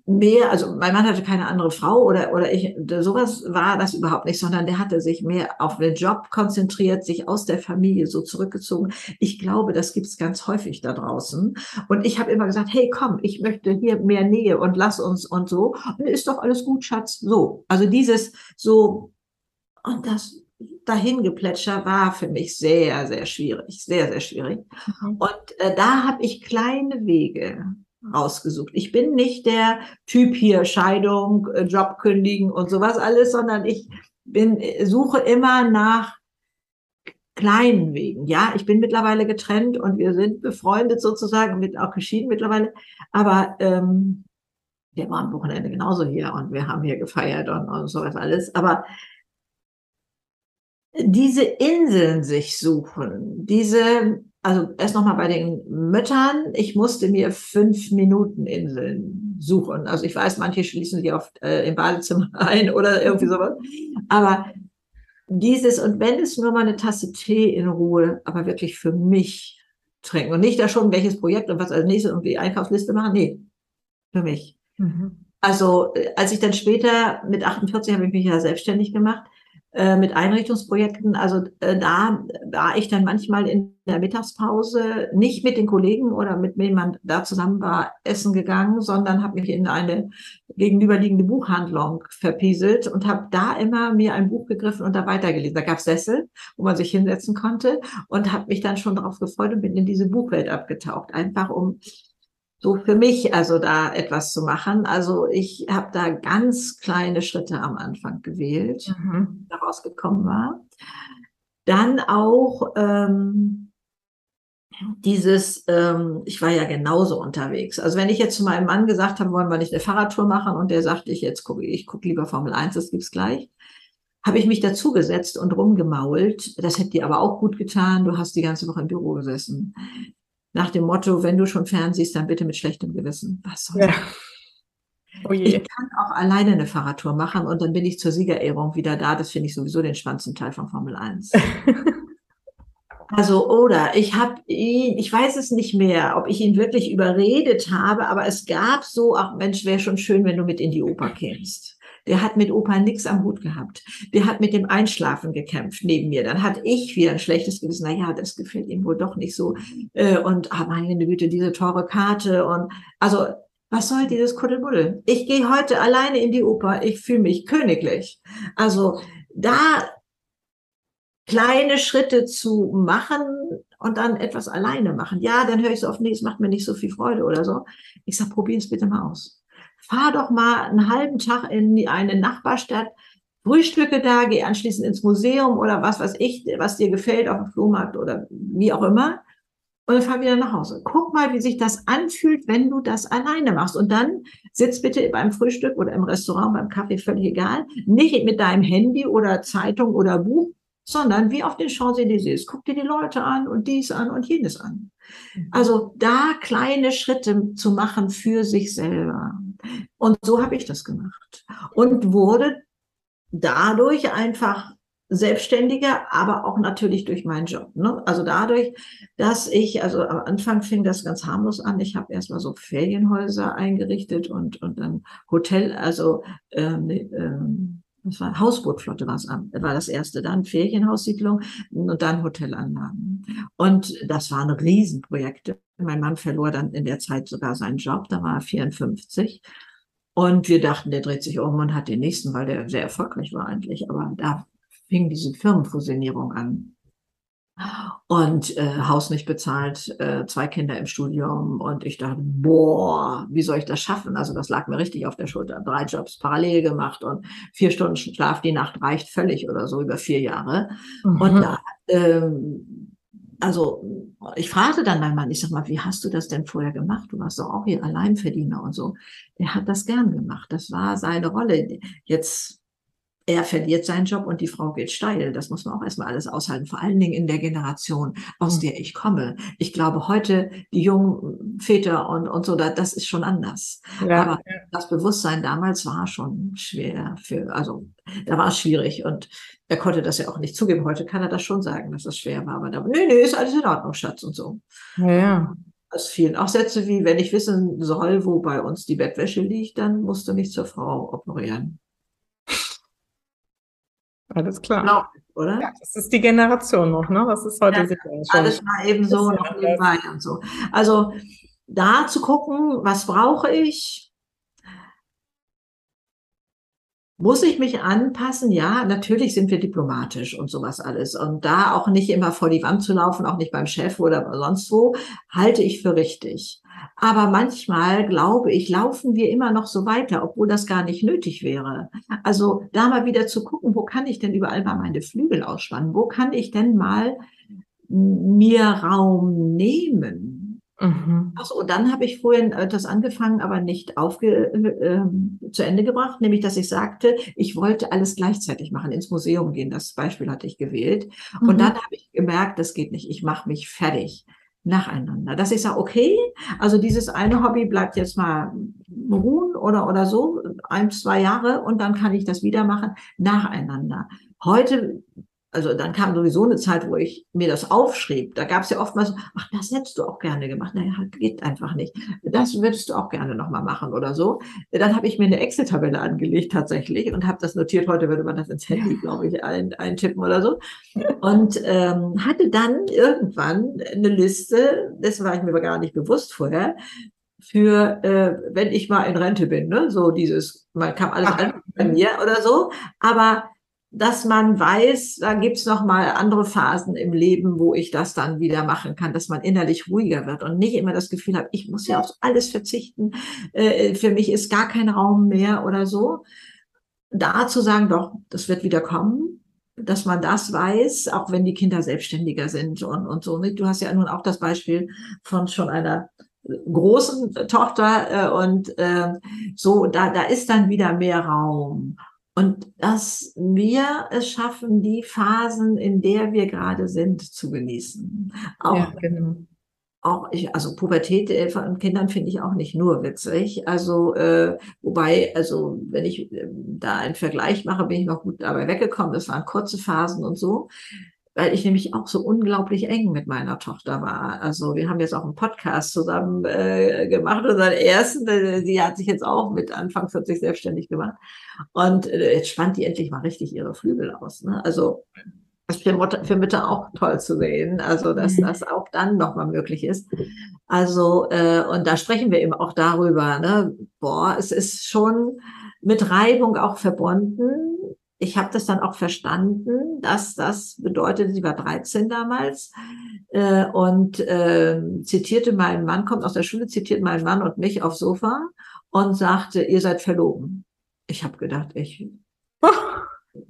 mehr, also mein Mann hatte keine andere Frau oder, oder ich, sowas war das überhaupt nicht, sondern der hatte sich mehr auf den Job konzentriert, sich aus der Familie so zurückgezogen. Ich glaube, das gibt's ganz häufig da draußen. Und ich habe immer gesagt, hey, komm, ich möchte hier mehr Nähe und lass uns und so. Und ist doch alles gut, Schatz. So. Also dieses so, und das Dahingeplätscher war für mich sehr, sehr schwierig, sehr, sehr schwierig. Mhm. Und äh, da habe ich kleine Wege rausgesucht. Ich bin nicht der Typ hier Scheidung, äh, Job kündigen und sowas alles, sondern ich bin äh, suche immer nach kleinen Wegen. Ja, ich bin mittlerweile getrennt und wir sind befreundet sozusagen, mit auch geschieden mittlerweile. Aber ähm, wir waren am Wochenende genauso hier und wir haben hier gefeiert und, und sowas alles. Aber diese Inseln sich suchen, diese also erst nochmal bei den Müttern, ich musste mir fünf Minuten Inseln suchen. Also ich weiß, manche schließen sich oft äh, im Badezimmer ein oder irgendwie sowas. Aber dieses, und wenn es nur mal eine Tasse Tee in Ruhe, aber wirklich für mich trinken und nicht da schon welches Projekt und was als nächstes irgendwie Einkaufsliste machen, nee, für mich. Mhm. Also äh, als ich dann später mit 48 habe ich mich ja selbstständig gemacht, äh, mit Einrichtungsprojekten. Also äh, da war ich dann manchmal in der Mittagspause nicht mit den Kollegen oder mit wem man da zusammen war essen gegangen, sondern habe mich in eine gegenüberliegende Buchhandlung verpieselt und habe da immer mir ein Buch gegriffen und da weitergelesen. Da gab es Sessel, wo man sich hinsetzen konnte und habe mich dann schon darauf gefreut und bin in diese Buchwelt abgetaucht, einfach um so für mich also da etwas zu machen. Also ich habe da ganz kleine Schritte am Anfang gewählt, mhm. daraus gekommen war. Dann auch ähm, dieses, ähm, ich war ja genauso unterwegs. Also wenn ich jetzt zu meinem Mann gesagt habe, wollen wir nicht eine Fahrradtour machen und der sagte, ich jetzt gucke, ich gucke lieber Formel 1, das gibt's gleich, habe ich mich dazugesetzt und rumgemault. Das hätte dir aber auch gut getan. Du hast die ganze Woche im Büro gesessen nach dem Motto, wenn du schon fernsiehst, dann bitte mit schlechtem Gewissen. Was soll ja. Oh ich kann auch alleine eine Fahrradtour machen und dann bin ich zur Siegerehrung wieder da. Das finde ich sowieso den spannendsten Teil von Formel 1. Also, oder ich habe ihn, ich weiß es nicht mehr, ob ich ihn wirklich überredet habe, aber es gab so, ach Mensch, wäre schon schön, wenn du mit in die Oper kämst. Der hat mit Opa nichts am Hut gehabt. Der hat mit dem Einschlafen gekämpft neben mir. Dann hatte ich wieder ein schlechtes Gewissen. Na ja, das gefällt ihm wohl doch nicht so. Äh, und ah, meine Güte, diese teure Karte. Und also, was soll dieses Kuddelbuddel? Ich gehe heute alleine in die Oper. Ich fühle mich königlich. Also, da kleine Schritte zu machen und dann etwas alleine machen. Ja, dann höre ich so oft, nee, es macht mir nicht so viel Freude oder so. Ich sage, probier es bitte mal aus. Fahr doch mal einen halben Tag in eine Nachbarstadt, frühstücke da, geh anschließend ins Museum oder was weiß ich, was dir gefällt auf dem Flohmarkt oder wie auch immer. Und dann fahr wieder nach Hause. Guck mal, wie sich das anfühlt, wenn du das alleine machst. Und dann sitz bitte beim Frühstück oder im Restaurant, beim Kaffee, völlig egal. Nicht mit deinem Handy oder Zeitung oder Buch, sondern wie auf den Champs-Élysées. Guck dir die Leute an und dies an und jenes an. Also da kleine Schritte zu machen für sich selber. Und so habe ich das gemacht. Und wurde dadurch einfach selbstständiger, aber auch natürlich durch meinen Job. Ne? Also dadurch, dass ich, also am Anfang fing das ganz harmlos an. Ich habe erstmal so Ferienhäuser eingerichtet und, und dann Hotel, also ähm, ähm, das war Hausbootflotte war es war das erste, dann Ferienhaussiedlung und dann Hotelanlagen. Und das waren Riesenprojekte. Mein Mann verlor dann in der Zeit sogar seinen Job, da war er 54. Und wir dachten, der dreht sich um und hat den nächsten, weil der sehr erfolgreich war eigentlich. Aber da fing diese Firmenfusionierung an und äh, Haus nicht bezahlt, äh, zwei Kinder im Studium und ich dachte, boah, wie soll ich das schaffen? Also das lag mir richtig auf der Schulter. Drei Jobs parallel gemacht und vier Stunden Schlaf die Nacht reicht völlig oder so über vier Jahre. Mhm. Und da, ähm, also ich fragte dann meinen Mann, ich sag mal, wie hast du das denn vorher gemacht? Du warst doch auch hier Alleinverdiener und so. Der hat das gern gemacht. Das war seine Rolle. Jetzt er verliert seinen Job und die Frau geht steil. Das muss man auch erstmal alles aushalten, vor allen Dingen in der Generation, aus mhm. der ich komme. Ich glaube, heute die jungen Väter und, und so, das ist schon anders. Ja, Aber ja. das Bewusstsein damals war schon schwer für, also da war es schwierig und er konnte das ja auch nicht zugeben. Heute kann er das schon sagen, dass es schwer war. Aber da, nee, nee, ist alles in Ordnung, Schatz und so. Ja, ja. Das fielen auch Sätze wie, wenn ich wissen soll, wo bei uns die Bettwäsche liegt, dann musst du mich zur Frau operieren. Alles klar. Genau, oder? Ja, das ist die Generation noch, ne? Das ist heute ja. Alles mal eben so noch nebenbei und so. Also da zu gucken, was brauche ich? Muss ich mich anpassen? Ja, natürlich sind wir diplomatisch und sowas alles. Und da auch nicht immer vor die Wand zu laufen, auch nicht beim Chef oder sonst wo, halte ich für richtig. Aber manchmal, glaube ich, laufen wir immer noch so weiter, obwohl das gar nicht nötig wäre. Also da mal wieder zu gucken, wo kann ich denn überall mal meine Flügel ausspannen? Wo kann ich denn mal mir Raum nehmen? Mhm. Achso, dann habe ich vorhin das angefangen, aber nicht aufge, äh, zu Ende gebracht, nämlich dass ich sagte, ich wollte alles gleichzeitig machen, ins Museum gehen. Das Beispiel hatte ich gewählt. Mhm. Und dann habe ich gemerkt, das geht nicht. Ich mache mich fertig nacheinander. Dass ich sage, okay, also dieses eine Hobby bleibt jetzt mal ruhen oder, oder so, ein, zwei Jahre und dann kann ich das wieder machen, nacheinander. Heute also dann kam sowieso eine Zeit, wo ich mir das aufschrieb. Da gab es ja oftmals, ach, das hättest du auch gerne gemacht. Naja, geht einfach nicht. Das würdest du auch gerne nochmal machen oder so. Dann habe ich mir eine Excel-Tabelle angelegt tatsächlich und habe das notiert. Heute würde man das ins Handy, glaube ich, ein, eintippen oder so. Und ähm, hatte dann irgendwann eine Liste, das war ich mir aber gar nicht bewusst vorher, für, äh, wenn ich mal in Rente bin, ne? so dieses, man kam alles an bei mir oder so, aber dass man weiß, da gibt's noch mal andere Phasen im Leben, wo ich das dann wieder machen kann, dass man innerlich ruhiger wird und nicht immer das Gefühl hat, ich muss ja auf alles verzichten, äh, für mich ist gar kein Raum mehr oder so. Da zu sagen, doch, das wird wieder kommen, dass man das weiß, auch wenn die Kinder selbstständiger sind und, und so. Du hast ja nun auch das Beispiel von schon einer großen Tochter äh, und äh, so, da, da ist dann wieder mehr Raum. Und dass wir es schaffen, die Phasen, in der wir gerade sind, zu genießen. Auch ja, genau. auch ich, also Pubertät äh, von Kindern finde ich auch nicht nur witzig. Also äh, wobei, also wenn ich äh, da einen Vergleich mache, bin ich noch gut dabei weggekommen. Das waren kurze Phasen und so, weil ich nämlich auch so unglaublich eng mit meiner Tochter war. Also wir haben jetzt auch einen Podcast zusammen äh, gemacht, unseren ersten. Äh, sie hat sich jetzt auch mit Anfang 40 selbstständig gemacht und äh, jetzt spannt die endlich mal richtig ihre Flügel aus. Ne? Also das ist für, Mutter, für Mütter auch toll zu sehen, also dass mhm. das auch dann nochmal möglich ist. Also, äh, und da sprechen wir eben auch darüber, ne? boah, es ist schon mit Reibung auch verbunden. Ich habe das dann auch verstanden, dass das bedeutet, sie war 13 damals äh, und äh, zitierte meinen Mann, kommt aus der Schule, zitiert meinen Mann und mich aufs Sofa und sagte, ihr seid verloben. Ich habe gedacht, ich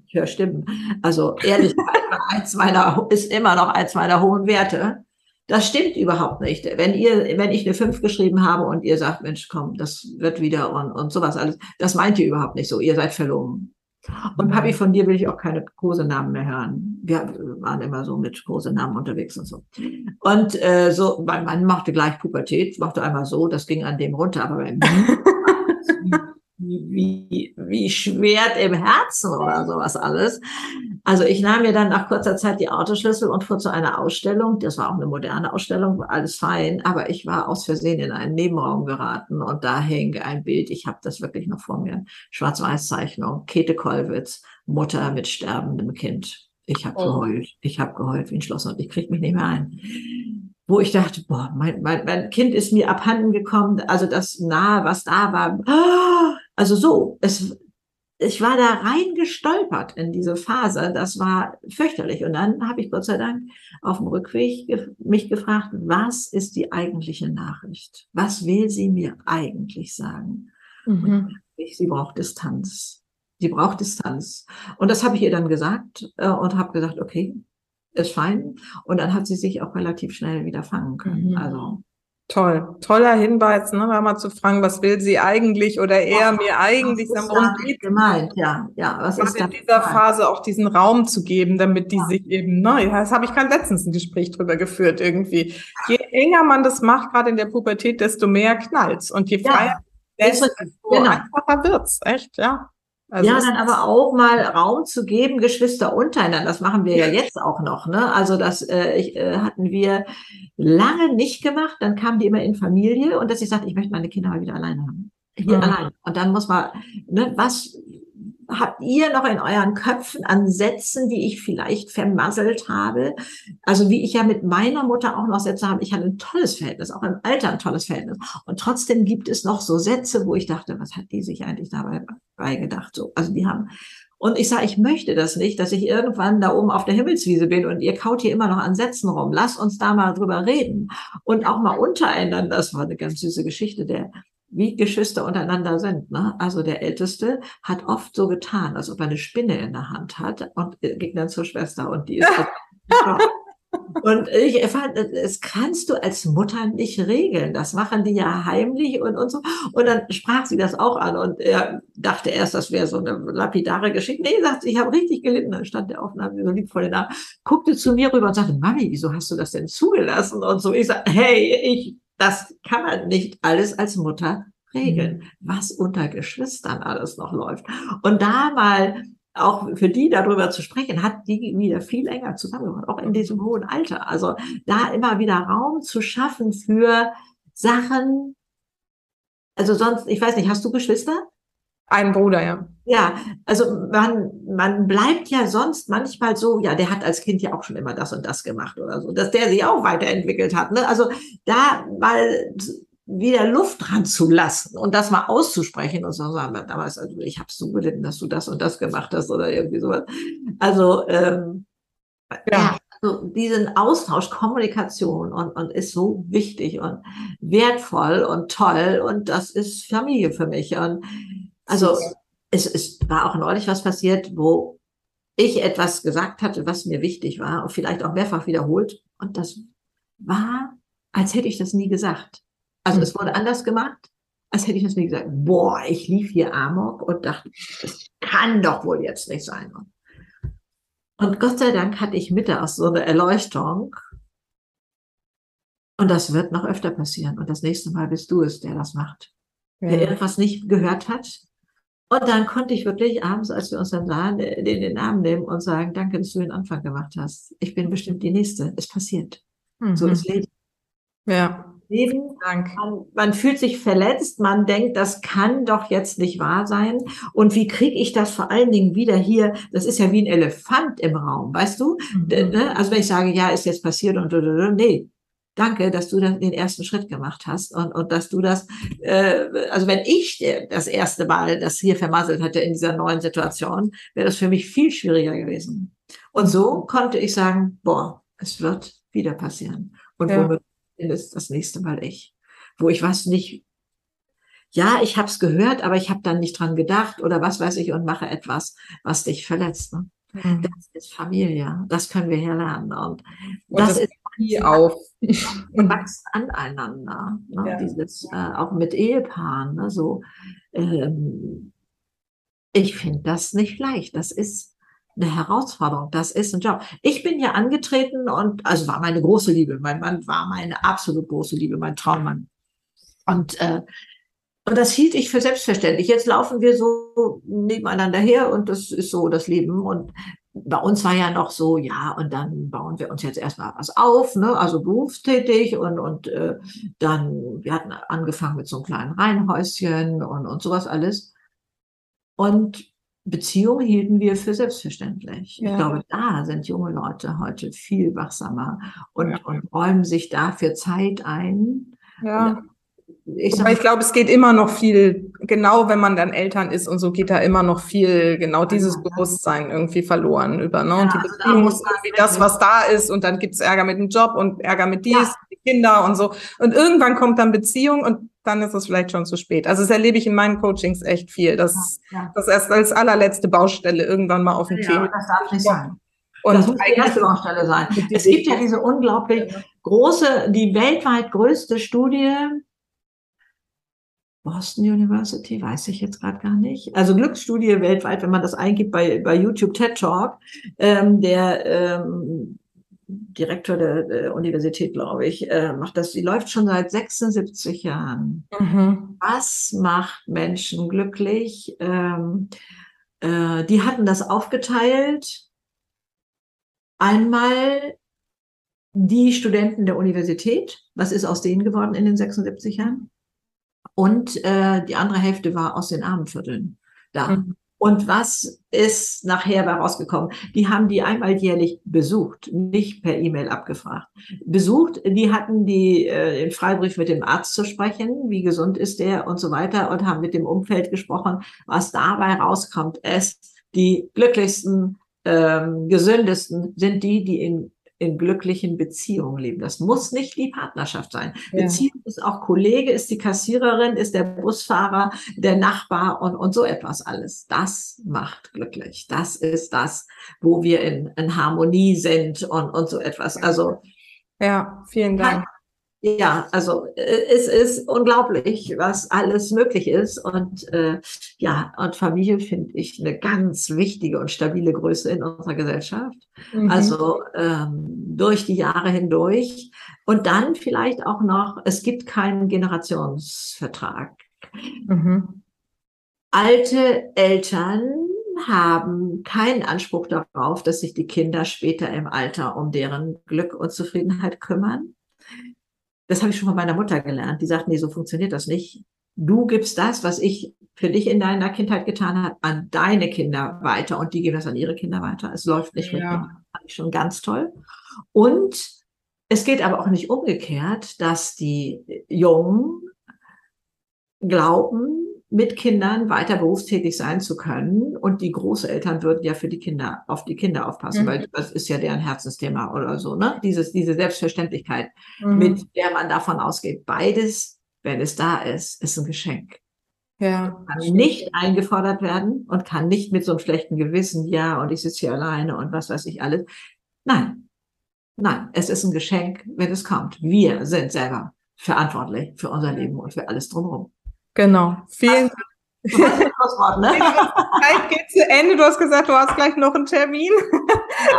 ich höre Stimmen. Also Ehrlichkeit eins meiner, ist immer noch eins meiner hohen Werte. Das stimmt überhaupt nicht. Wenn ihr, wenn ich eine 5 geschrieben habe und ihr sagt, Mensch, komm, das wird wieder und, und sowas alles, das meint ihr überhaupt nicht so. Ihr seid verloren. Und. Papi, von dir will ich auch keine Kosenamen mehr hören. Wir waren immer so mit Kosenamen unterwegs und so. Und äh, so, mein Mann machte gleich Pubertät, machte einmal so, das ging an dem runter, aber bei mir wie, wie Schwert im Herzen oder sowas alles. Also ich nahm mir dann nach kurzer Zeit die Autoschlüssel und fuhr zu einer Ausstellung. Das war auch eine moderne Ausstellung, alles fein, aber ich war aus Versehen in einen Nebenraum geraten und da hing ein Bild. Ich habe das wirklich noch vor mir. Schwarz-Weiß-Zeichnung, Käthe Kollwitz, Mutter mit sterbendem Kind. Ich habe oh. geheult. Ich habe geheult wie ein Schloss und ich krieg mich nicht mehr ein wo ich dachte, boah, mein, mein, mein Kind ist mir abhanden gekommen, also das nahe, was da war. Also so, es, ich war da reingestolpert in diese Phase. Das war fürchterlich. Und dann habe ich Gott sei Dank auf dem Rückweg mich gefragt, was ist die eigentliche Nachricht? Was will sie mir eigentlich sagen? Mhm. Ich, sie braucht Distanz. Sie braucht Distanz. Und das habe ich ihr dann gesagt äh, und habe gesagt, okay, ist fein. Und dann hat sie sich auch relativ schnell wieder fangen können. Mhm. Also Toll, toller Hinweis, ne, mal zu fragen, was will sie eigentlich oder eher mir eigentlich, was ist worum geht gemeint, ja, ja, was ist in dieser gemeint? Phase auch diesen Raum zu geben, damit die ja. sich eben, ne, das habe ich gerade letztens ein Gespräch drüber geführt irgendwie. Je enger man das macht, gerade in der Pubertät, desto mehr knallt's und je freier, ja. desto genau. einfacher wird's, echt, ja. Also ja, dann aber auch mal Raum zu geben, Geschwister untereinander. Das machen wir ja jetzt auch noch. Ne? Also das äh, ich, äh, hatten wir lange nicht gemacht. Dann kamen die immer in Familie und dass ich sagte, ich möchte meine Kinder mal wieder alleine haben. Hier mhm. allein. Und dann muss man, ne, was habt ihr noch in euren Köpfen an Sätzen, die ich vielleicht vermasselt habe? Also wie ich ja mit meiner Mutter auch noch Sätze habe. Ich hatte ein tolles Verhältnis, auch im Alter ein tolles Verhältnis. Und trotzdem gibt es noch so Sätze, wo ich dachte, was hat die sich eigentlich dabei beigedacht? So, also die haben und ich sage, ich möchte das nicht, dass ich irgendwann da oben auf der Himmelswiese bin und ihr kaut hier immer noch an Sätzen rum. Lass uns da mal drüber reden. Und auch mal untereinander. Das war eine ganz süße Geschichte. Der wie Geschwister untereinander sind. Ne? Also der Älteste hat oft so getan, als ob er eine Spinne in der Hand hat und ging dann zur Schwester und die ist Und ich fand, das kannst du als Mutter nicht regeln. Das machen die ja heimlich und, und so. Und dann sprach sie das auch an und er dachte erst, das wäre so eine lapidare Geschichte. Nee, sagt sie, ich habe richtig gelitten. Dann stand der Aufnahme so lieb vor den Namen, guckte zu mir rüber und sagte, Mami, wieso hast du das denn zugelassen? Und so. Ich sage, hey, ich das kann man nicht alles als Mutter regeln, mhm. was unter Geschwistern alles noch läuft. Und da mal auch für die darüber zu sprechen, hat die wieder viel enger zusammengebracht, auch in diesem hohen Alter. Also da immer wieder Raum zu schaffen für Sachen. Also sonst, ich weiß nicht, hast du Geschwister? Ein Bruder, ja. Ja, also man, man bleibt ja sonst manchmal so, ja, der hat als Kind ja auch schon immer das und das gemacht oder so, dass der sich auch weiterentwickelt hat. Ne? Also da mal wieder Luft dran zu lassen und das mal auszusprechen und so sagen, damals, also ich habe so gelitten, dass du das und das gemacht hast oder irgendwie sowas. Also ähm, ja. ja also diesen Austausch, Kommunikation und, und ist so wichtig und wertvoll und toll und das ist Familie für mich und also es, es war auch neulich was passiert, wo ich etwas gesagt hatte, was mir wichtig war und vielleicht auch mehrfach wiederholt. Und das war, als hätte ich das nie gesagt. Also mhm. es wurde anders gemacht, als hätte ich das nie gesagt. Boah, ich lief hier Amok und dachte, das kann doch wohl jetzt nicht sein. Und Gott sei Dank hatte ich mittags so eine Erleuchtung. Und das wird noch öfter passieren. Und das nächste Mal bist du es, der das macht. Ja. Der irgendwas nicht gehört hat. Und dann konnte ich wirklich abends, als wir uns dann sahen, den, den Arm nehmen und sagen, danke, dass du den Anfang gemacht hast. Ich bin bestimmt die Nächste. Es passiert. Mhm. So ist Leben. Ja. Leben. Dank. Man, man, fühlt sich verletzt, man denkt, das kann doch jetzt nicht wahr sein. Und wie kriege ich das vor allen Dingen wieder hier? Das ist ja wie ein Elefant im Raum, weißt du? Mhm. Ne? Also wenn ich sage, ja, ist jetzt passiert und nee, danke, dass du den ersten Schritt gemacht hast und, und dass du das, äh, also wenn ich das erste Mal das hier vermasselt hätte in dieser neuen Situation, wäre das für mich viel schwieriger gewesen. Und so konnte ich sagen, boah, es wird wieder passieren. Und ja. womit ist das nächste Mal ich? Wo ich was nicht, ja, ich habe es gehört, aber ich habe dann nicht dran gedacht oder was weiß ich und mache etwas, was dich verletzt. Ne? Mhm. Das ist Familie, das können wir hier lernen. Und, und das, das, ist nie auf. Und wächst aneinander. Ne? Ja. Dieses, äh, auch mit Ehepaaren. Ne? So, ähm, ich finde das nicht leicht. Das ist eine Herausforderung. Das ist ein Job. Ich bin ja angetreten und, also war meine große Liebe. Mein Mann war meine absolut große Liebe, mein Traummann. Und, äh, und das hielt ich für selbstverständlich. Jetzt laufen wir so nebeneinander her und das ist so das Leben. Und bei uns war ja noch so, ja, und dann bauen wir uns jetzt erstmal was auf, ne? also berufstätig und, und äh, dann, wir hatten angefangen mit so einem kleinen Reihenhäuschen und, und sowas alles. Und Beziehungen hielten wir für selbstverständlich. Ja. Ich glaube, da sind junge Leute heute viel wachsamer und, ja. und räumen sich dafür Zeit ein. Ja. Ich, sag, ich glaube, es geht immer noch viel, genau wenn man dann Eltern ist und so geht da immer noch viel, genau dieses Bewusstsein irgendwie verloren über. Ne? Ja, und die also Beziehung ist irgendwie das, was da ist und dann gibt es Ärger mit dem Job und Ärger mit dies, ja. die Kinder und so. Und irgendwann kommt dann Beziehung und dann ist es vielleicht schon zu spät. Also das erlebe ich in meinen Coachings echt viel, dass ja, das erst als allerletzte Baustelle irgendwann mal auf dem Thema. Das darf nicht sein. Und das muss die erste Baustelle sein. Es gibt ja diese unglaublich große, die weltweit größte Studie Boston University, weiß ich jetzt gerade gar nicht. Also Glücksstudie weltweit, wenn man das eingibt bei, bei YouTube TED Talk, ähm, der ähm, Direktor der, der Universität, glaube ich, äh, macht das. Die läuft schon seit 76 Jahren. Mhm. Was macht Menschen glücklich? Ähm, äh, die hatten das aufgeteilt. Einmal die Studenten der Universität. Was ist aus denen geworden in den 76 Jahren? Und äh, die andere Hälfte war aus den Armenvierteln da. Mhm. Und was ist nachher bei rausgekommen? Die haben die einmal jährlich besucht, nicht per E-Mail abgefragt. Besucht, die hatten die äh, den Freibrief mit dem Arzt zu sprechen, wie gesund ist der und so weiter und haben mit dem Umfeld gesprochen. Was dabei rauskommt, ist, die glücklichsten, ähm, gesündesten sind die, die in in glücklichen Beziehungen leben. Das muss nicht die Partnerschaft sein. Ja. Beziehung ist auch Kollege, ist die Kassiererin, ist der Busfahrer, der Nachbar und, und so etwas alles. Das macht glücklich. Das ist das, wo wir in, in Harmonie sind und, und so etwas. Also. Ja, vielen Dank. Ja, also äh, es ist unglaublich, was alles möglich ist. Und äh, ja, und Familie finde ich eine ganz wichtige und stabile Größe in unserer Gesellschaft. Mhm. Also ähm, durch die Jahre hindurch. Und dann vielleicht auch noch, es gibt keinen Generationsvertrag. Mhm. Alte Eltern haben keinen Anspruch darauf, dass sich die Kinder später im Alter um deren Glück und Zufriedenheit kümmern. Das habe ich schon von meiner Mutter gelernt. Die sagt, nee, so funktioniert das nicht. Du gibst das, was ich für dich in deiner Kindheit getan habe, an deine Kinder weiter und die geben das an ihre Kinder weiter. Es läuft nicht mit ja. Fand ich schon ganz toll. Und es geht aber auch nicht umgekehrt, dass die Jungen glauben, mit Kindern weiter berufstätig sein zu können. Und die Großeltern würden ja für die Kinder, auf die Kinder aufpassen, mhm. weil das ist ja deren Herzensthema oder so, ne? Dieses, diese Selbstverständlichkeit, mhm. mit der man davon ausgeht. Beides, wenn es da ist, ist ein Geschenk. Ja. Kann nicht eingefordert werden und kann nicht mit so einem schlechten Gewissen, ja, und ich sitze hier alleine und was weiß ich alles. Nein. Nein, es ist ein Geschenk, wenn es kommt. Wir sind selber verantwortlich für unser Leben und für alles drumherum. Genau. Vielen Dank. Wort, ne? Zeit geht zu Ende. Du hast gesagt, du hast gleich noch einen Termin.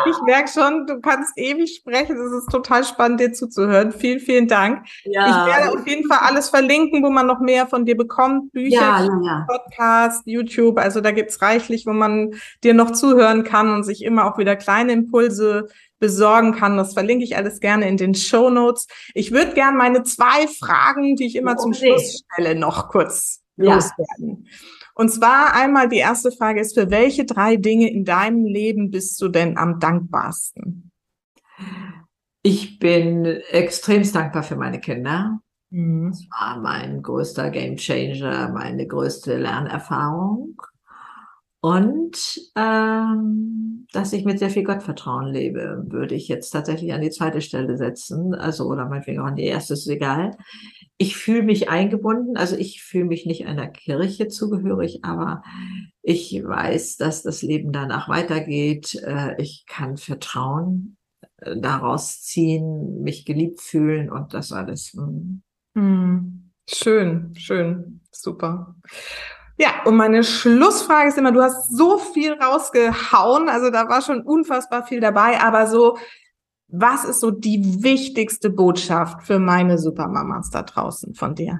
Ich merke schon, du kannst ewig sprechen. Es ist total spannend, dir zuzuhören. Vielen, vielen Dank. Ja. Ich werde auf jeden Fall alles verlinken, wo man noch mehr von dir bekommt. Bücher, ja, ja, Podcast, YouTube. Also da gibt's reichlich, wo man dir noch zuhören kann und sich immer auch wieder kleine Impulse besorgen kann. Das verlinke ich alles gerne in den Show Notes. Ich würde gerne meine zwei Fragen, die ich immer okay. zum Schluss stelle, noch kurz loswerden. Und zwar einmal die erste Frage ist, für welche drei Dinge in deinem Leben bist du denn am dankbarsten? Ich bin extremst dankbar für meine Kinder. Mhm. Das war mein größter Game Changer, meine größte Lernerfahrung. Und ähm, dass ich mit sehr viel Gottvertrauen lebe, würde ich jetzt tatsächlich an die zweite Stelle setzen. Also, oder meinetwegen auch an die erste, ist egal. Ich fühle mich eingebunden, also ich fühle mich nicht einer Kirche zugehörig, aber ich weiß, dass das Leben danach weitergeht. Äh, ich kann Vertrauen äh, daraus ziehen, mich geliebt fühlen und das alles. Hm. Schön, schön, super. Ja, und meine Schlussfrage ist immer, du hast so viel rausgehauen, also da war schon unfassbar viel dabei, aber so, was ist so die wichtigste Botschaft für meine Supermamas da draußen von dir?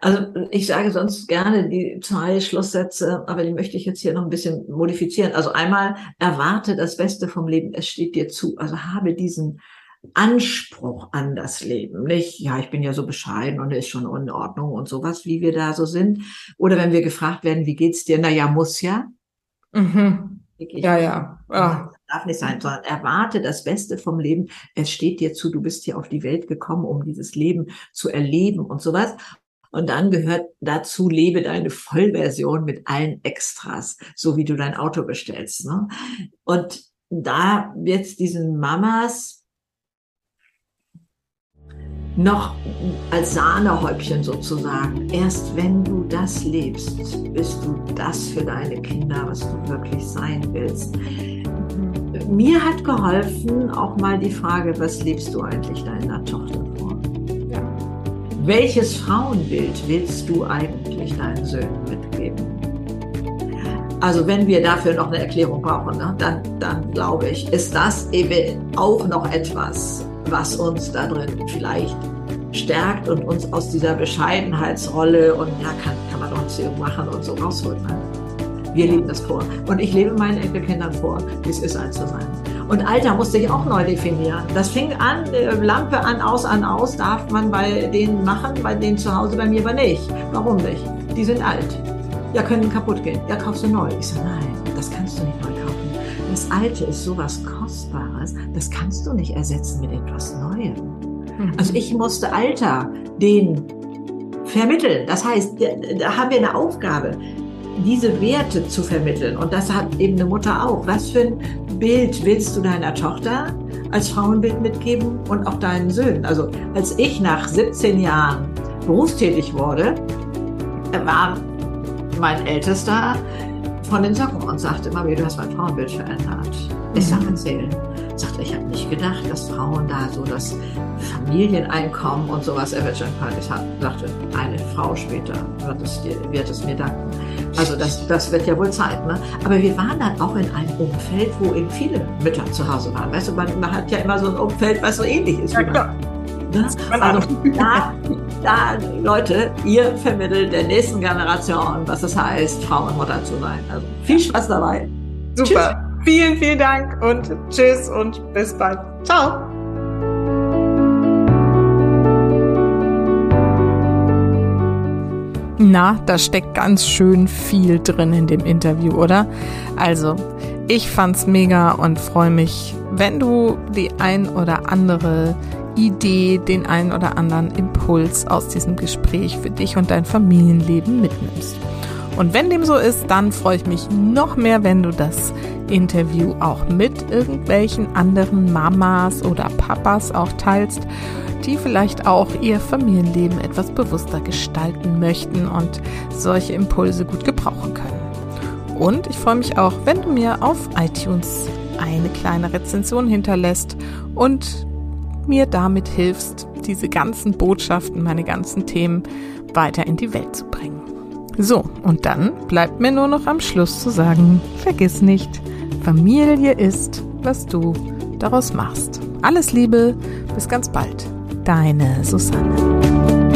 Also ich sage sonst gerne die zwei Schlusssätze, aber die möchte ich jetzt hier noch ein bisschen modifizieren. Also einmal erwarte das Beste vom Leben, es steht dir zu. Also habe diesen Anspruch an das Leben, nicht, ja, ich bin ja so bescheiden und ist schon in Ordnung und sowas, wie wir da so sind. Oder wenn wir gefragt werden, wie geht's dir? Na ja, muss ja. Mhm. Ja, ja. ja. Darf nicht sein, sondern erwarte das Beste vom Leben. Es steht dir zu, du bist hier auf die Welt gekommen, um dieses Leben zu erleben und sowas. Und dann gehört dazu, lebe deine Vollversion mit allen Extras, so wie du dein Auto bestellst. Ne? Und da jetzt diesen Mamas noch als Sahnehäubchen sozusagen. Erst wenn du das lebst, bist du das für deine Kinder, was du wirklich sein willst. Mir hat geholfen auch mal die Frage, was lebst du eigentlich deiner Tochter vor? Ja. Welches Frauenbild willst du eigentlich deinen Söhnen mitgeben? Also wenn wir dafür noch eine Erklärung brauchen, ne, dann, dann glaube ich, ist das eben auch noch etwas, was uns da drin vielleicht stärkt und uns aus dieser Bescheidenheitsrolle und ja, kann, kann man doch Erziehung machen und so rausholt. Ne? Wir leben das vor. Und ich lebe meinen Enkelkindern vor, wie es ist, alt zu sein. Und Alter musste ich auch neu definieren. Das fing an, äh, Lampe an, aus, an, aus, darf man bei denen machen, bei denen zu Hause, bei mir aber nicht. Warum nicht? Die sind alt. Ja, können kaputt gehen. Ja, kaufst du neu. Ich so, nein, das kannst du nicht. Das Alte ist sowas Kostbares, das kannst du nicht ersetzen mit etwas Neuem. Mhm. Also ich musste Alter den vermitteln. Das heißt, da haben wir eine Aufgabe, diese Werte zu vermitteln. Und das hat eben eine Mutter auch. Was für ein Bild willst du deiner Tochter als Frauenbild mitgeben und auch deinen Söhnen? Also als ich nach 17 Jahren berufstätig wurde, war mein Ältester von den Socken und sagte immer wieder, du hast mein Frauenbild verändert. Ich sag, mhm. erzählen. Sagte, ich habe nicht gedacht, dass Frauen da so das Familieneinkommen und sowas erwirtschaften. hat. sagte, eine Frau später wird es, dir, wird es mir danken. Also das, das wird ja wohl Zeit. Ne? Aber wir waren dann auch in einem Umfeld, wo eben viele Mütter zu Hause waren. Weißt du, man, man hat ja immer so ein Umfeld, was so ähnlich ist. Ja, klar. Ne? Also da, da, Leute, ihr vermittelt der nächsten Generation, was es heißt, Frau und Mutter zu sein. Also viel Spaß dabei. Super. Tschüss. Vielen, vielen Dank und tschüss und bis bald. Ciao. Na, da steckt ganz schön viel drin in dem Interview, oder? Also, ich fand's mega und freue mich, wenn du die ein oder andere Idee, den einen oder anderen Impuls aus diesem Gespräch für dich und dein Familienleben mitnimmst. Und wenn dem so ist, dann freue ich mich noch mehr, wenn du das Interview auch mit irgendwelchen anderen Mamas oder Papas auch teilst, die vielleicht auch ihr Familienleben etwas bewusster gestalten möchten und solche Impulse gut gebrauchen können. Und ich freue mich auch, wenn du mir auf iTunes eine kleine Rezension hinterlässt und mir damit hilfst, diese ganzen Botschaften, meine ganzen Themen weiter in die Welt zu bringen. So, und dann bleibt mir nur noch am Schluss zu sagen, vergiss nicht, Familie ist, was du daraus machst. Alles Liebe, bis ganz bald. Deine Susanne.